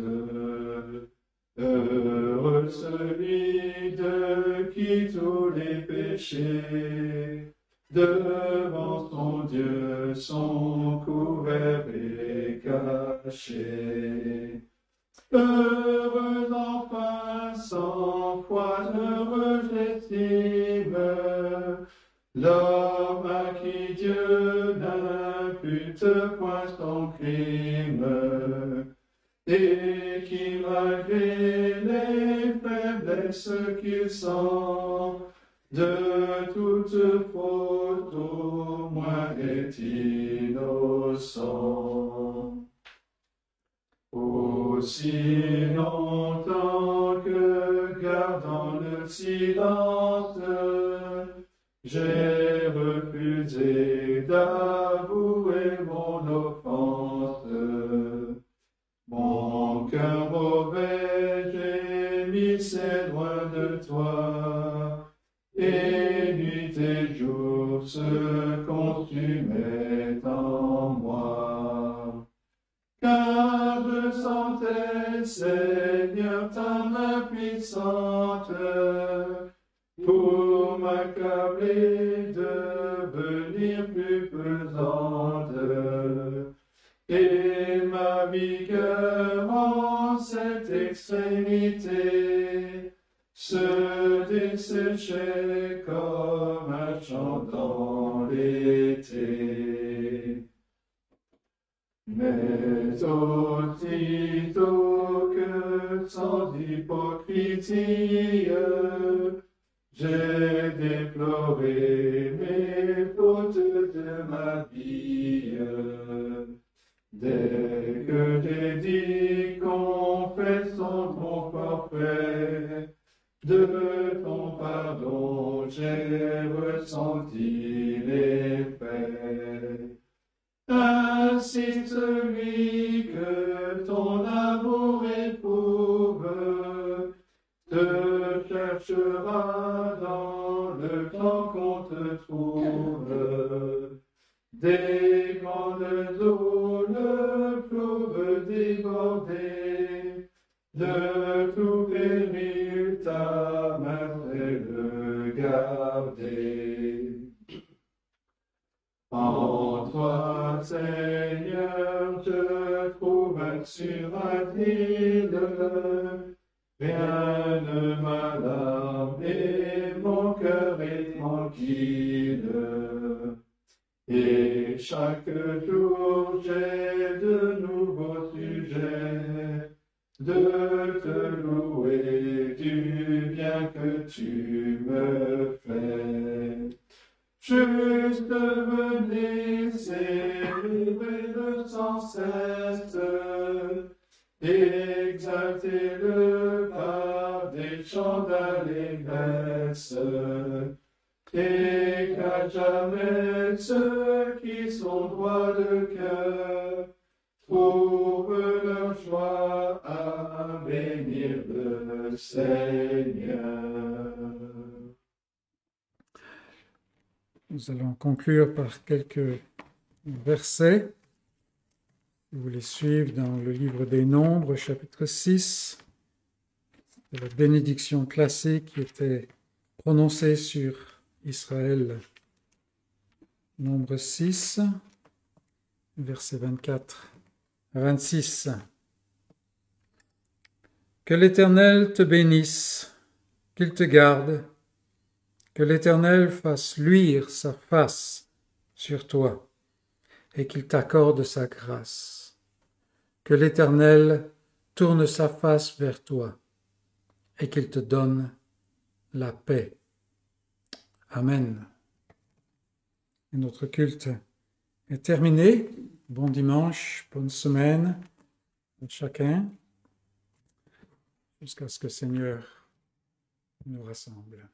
Heureux celui de qui tous les péchés devant son Dieu sont couverts et cachés. Heureux cent fois heureux j'estime, l'homme à qui Dieu n'impute point son crime, et qui malgré les faiblesses qu'il sent, de toute faute au moins est innocent. Aussi longtemps j'ai refusé d'avouer mon offense. Mon cœur mauvais, c'est loin de toi, et nuit et jour se consumaient Seigneur, ta main puissante pour m'accabler, devenir plus pesante. Et ma vigueur en cette extrémité se desséchait comme un chant dans l'été. Mais aussitôt que sans hypocrisie, j'ai déploré mes fautes de ma vie. Dès que j'ai dit confessons ton forfait, de ton pardon j'ai ressenti l'effet. Ainsi celui que ton amour éprouve te cherchera dans le temps qu'on te trouve. Des grandes eaux, le fleuve débordé, de tout péril ta main fait le garder. Toi, Seigneur, je trouve un sur asile. Rien ne m'alarme et mon cœur est tranquille. Et chaque jour j'ai de nouveaux sujets de te louer du bien que tu me fais. Juste venez célébrer-le sans cesse, exaltez-le par des chants d'allégresse, et qu'à jamais ceux qui sont droits de cœur trouvent leur joie à bénir le Seigneur. Nous allons conclure par quelques versets. Vous voulez suivre dans le livre des Nombres, chapitre 6, la bénédiction classique qui était prononcée sur Israël. Nombre 6, verset 24 à 26. Que l'Éternel te bénisse, qu'il te garde, que l'Éternel fasse luire sa face sur toi et qu'il t'accorde sa grâce. Que l'Éternel tourne sa face vers toi et qu'il te donne la paix. Amen. notre culte est terminé. Bon dimanche, bonne semaine à chacun, jusqu'à ce que Seigneur nous rassemble.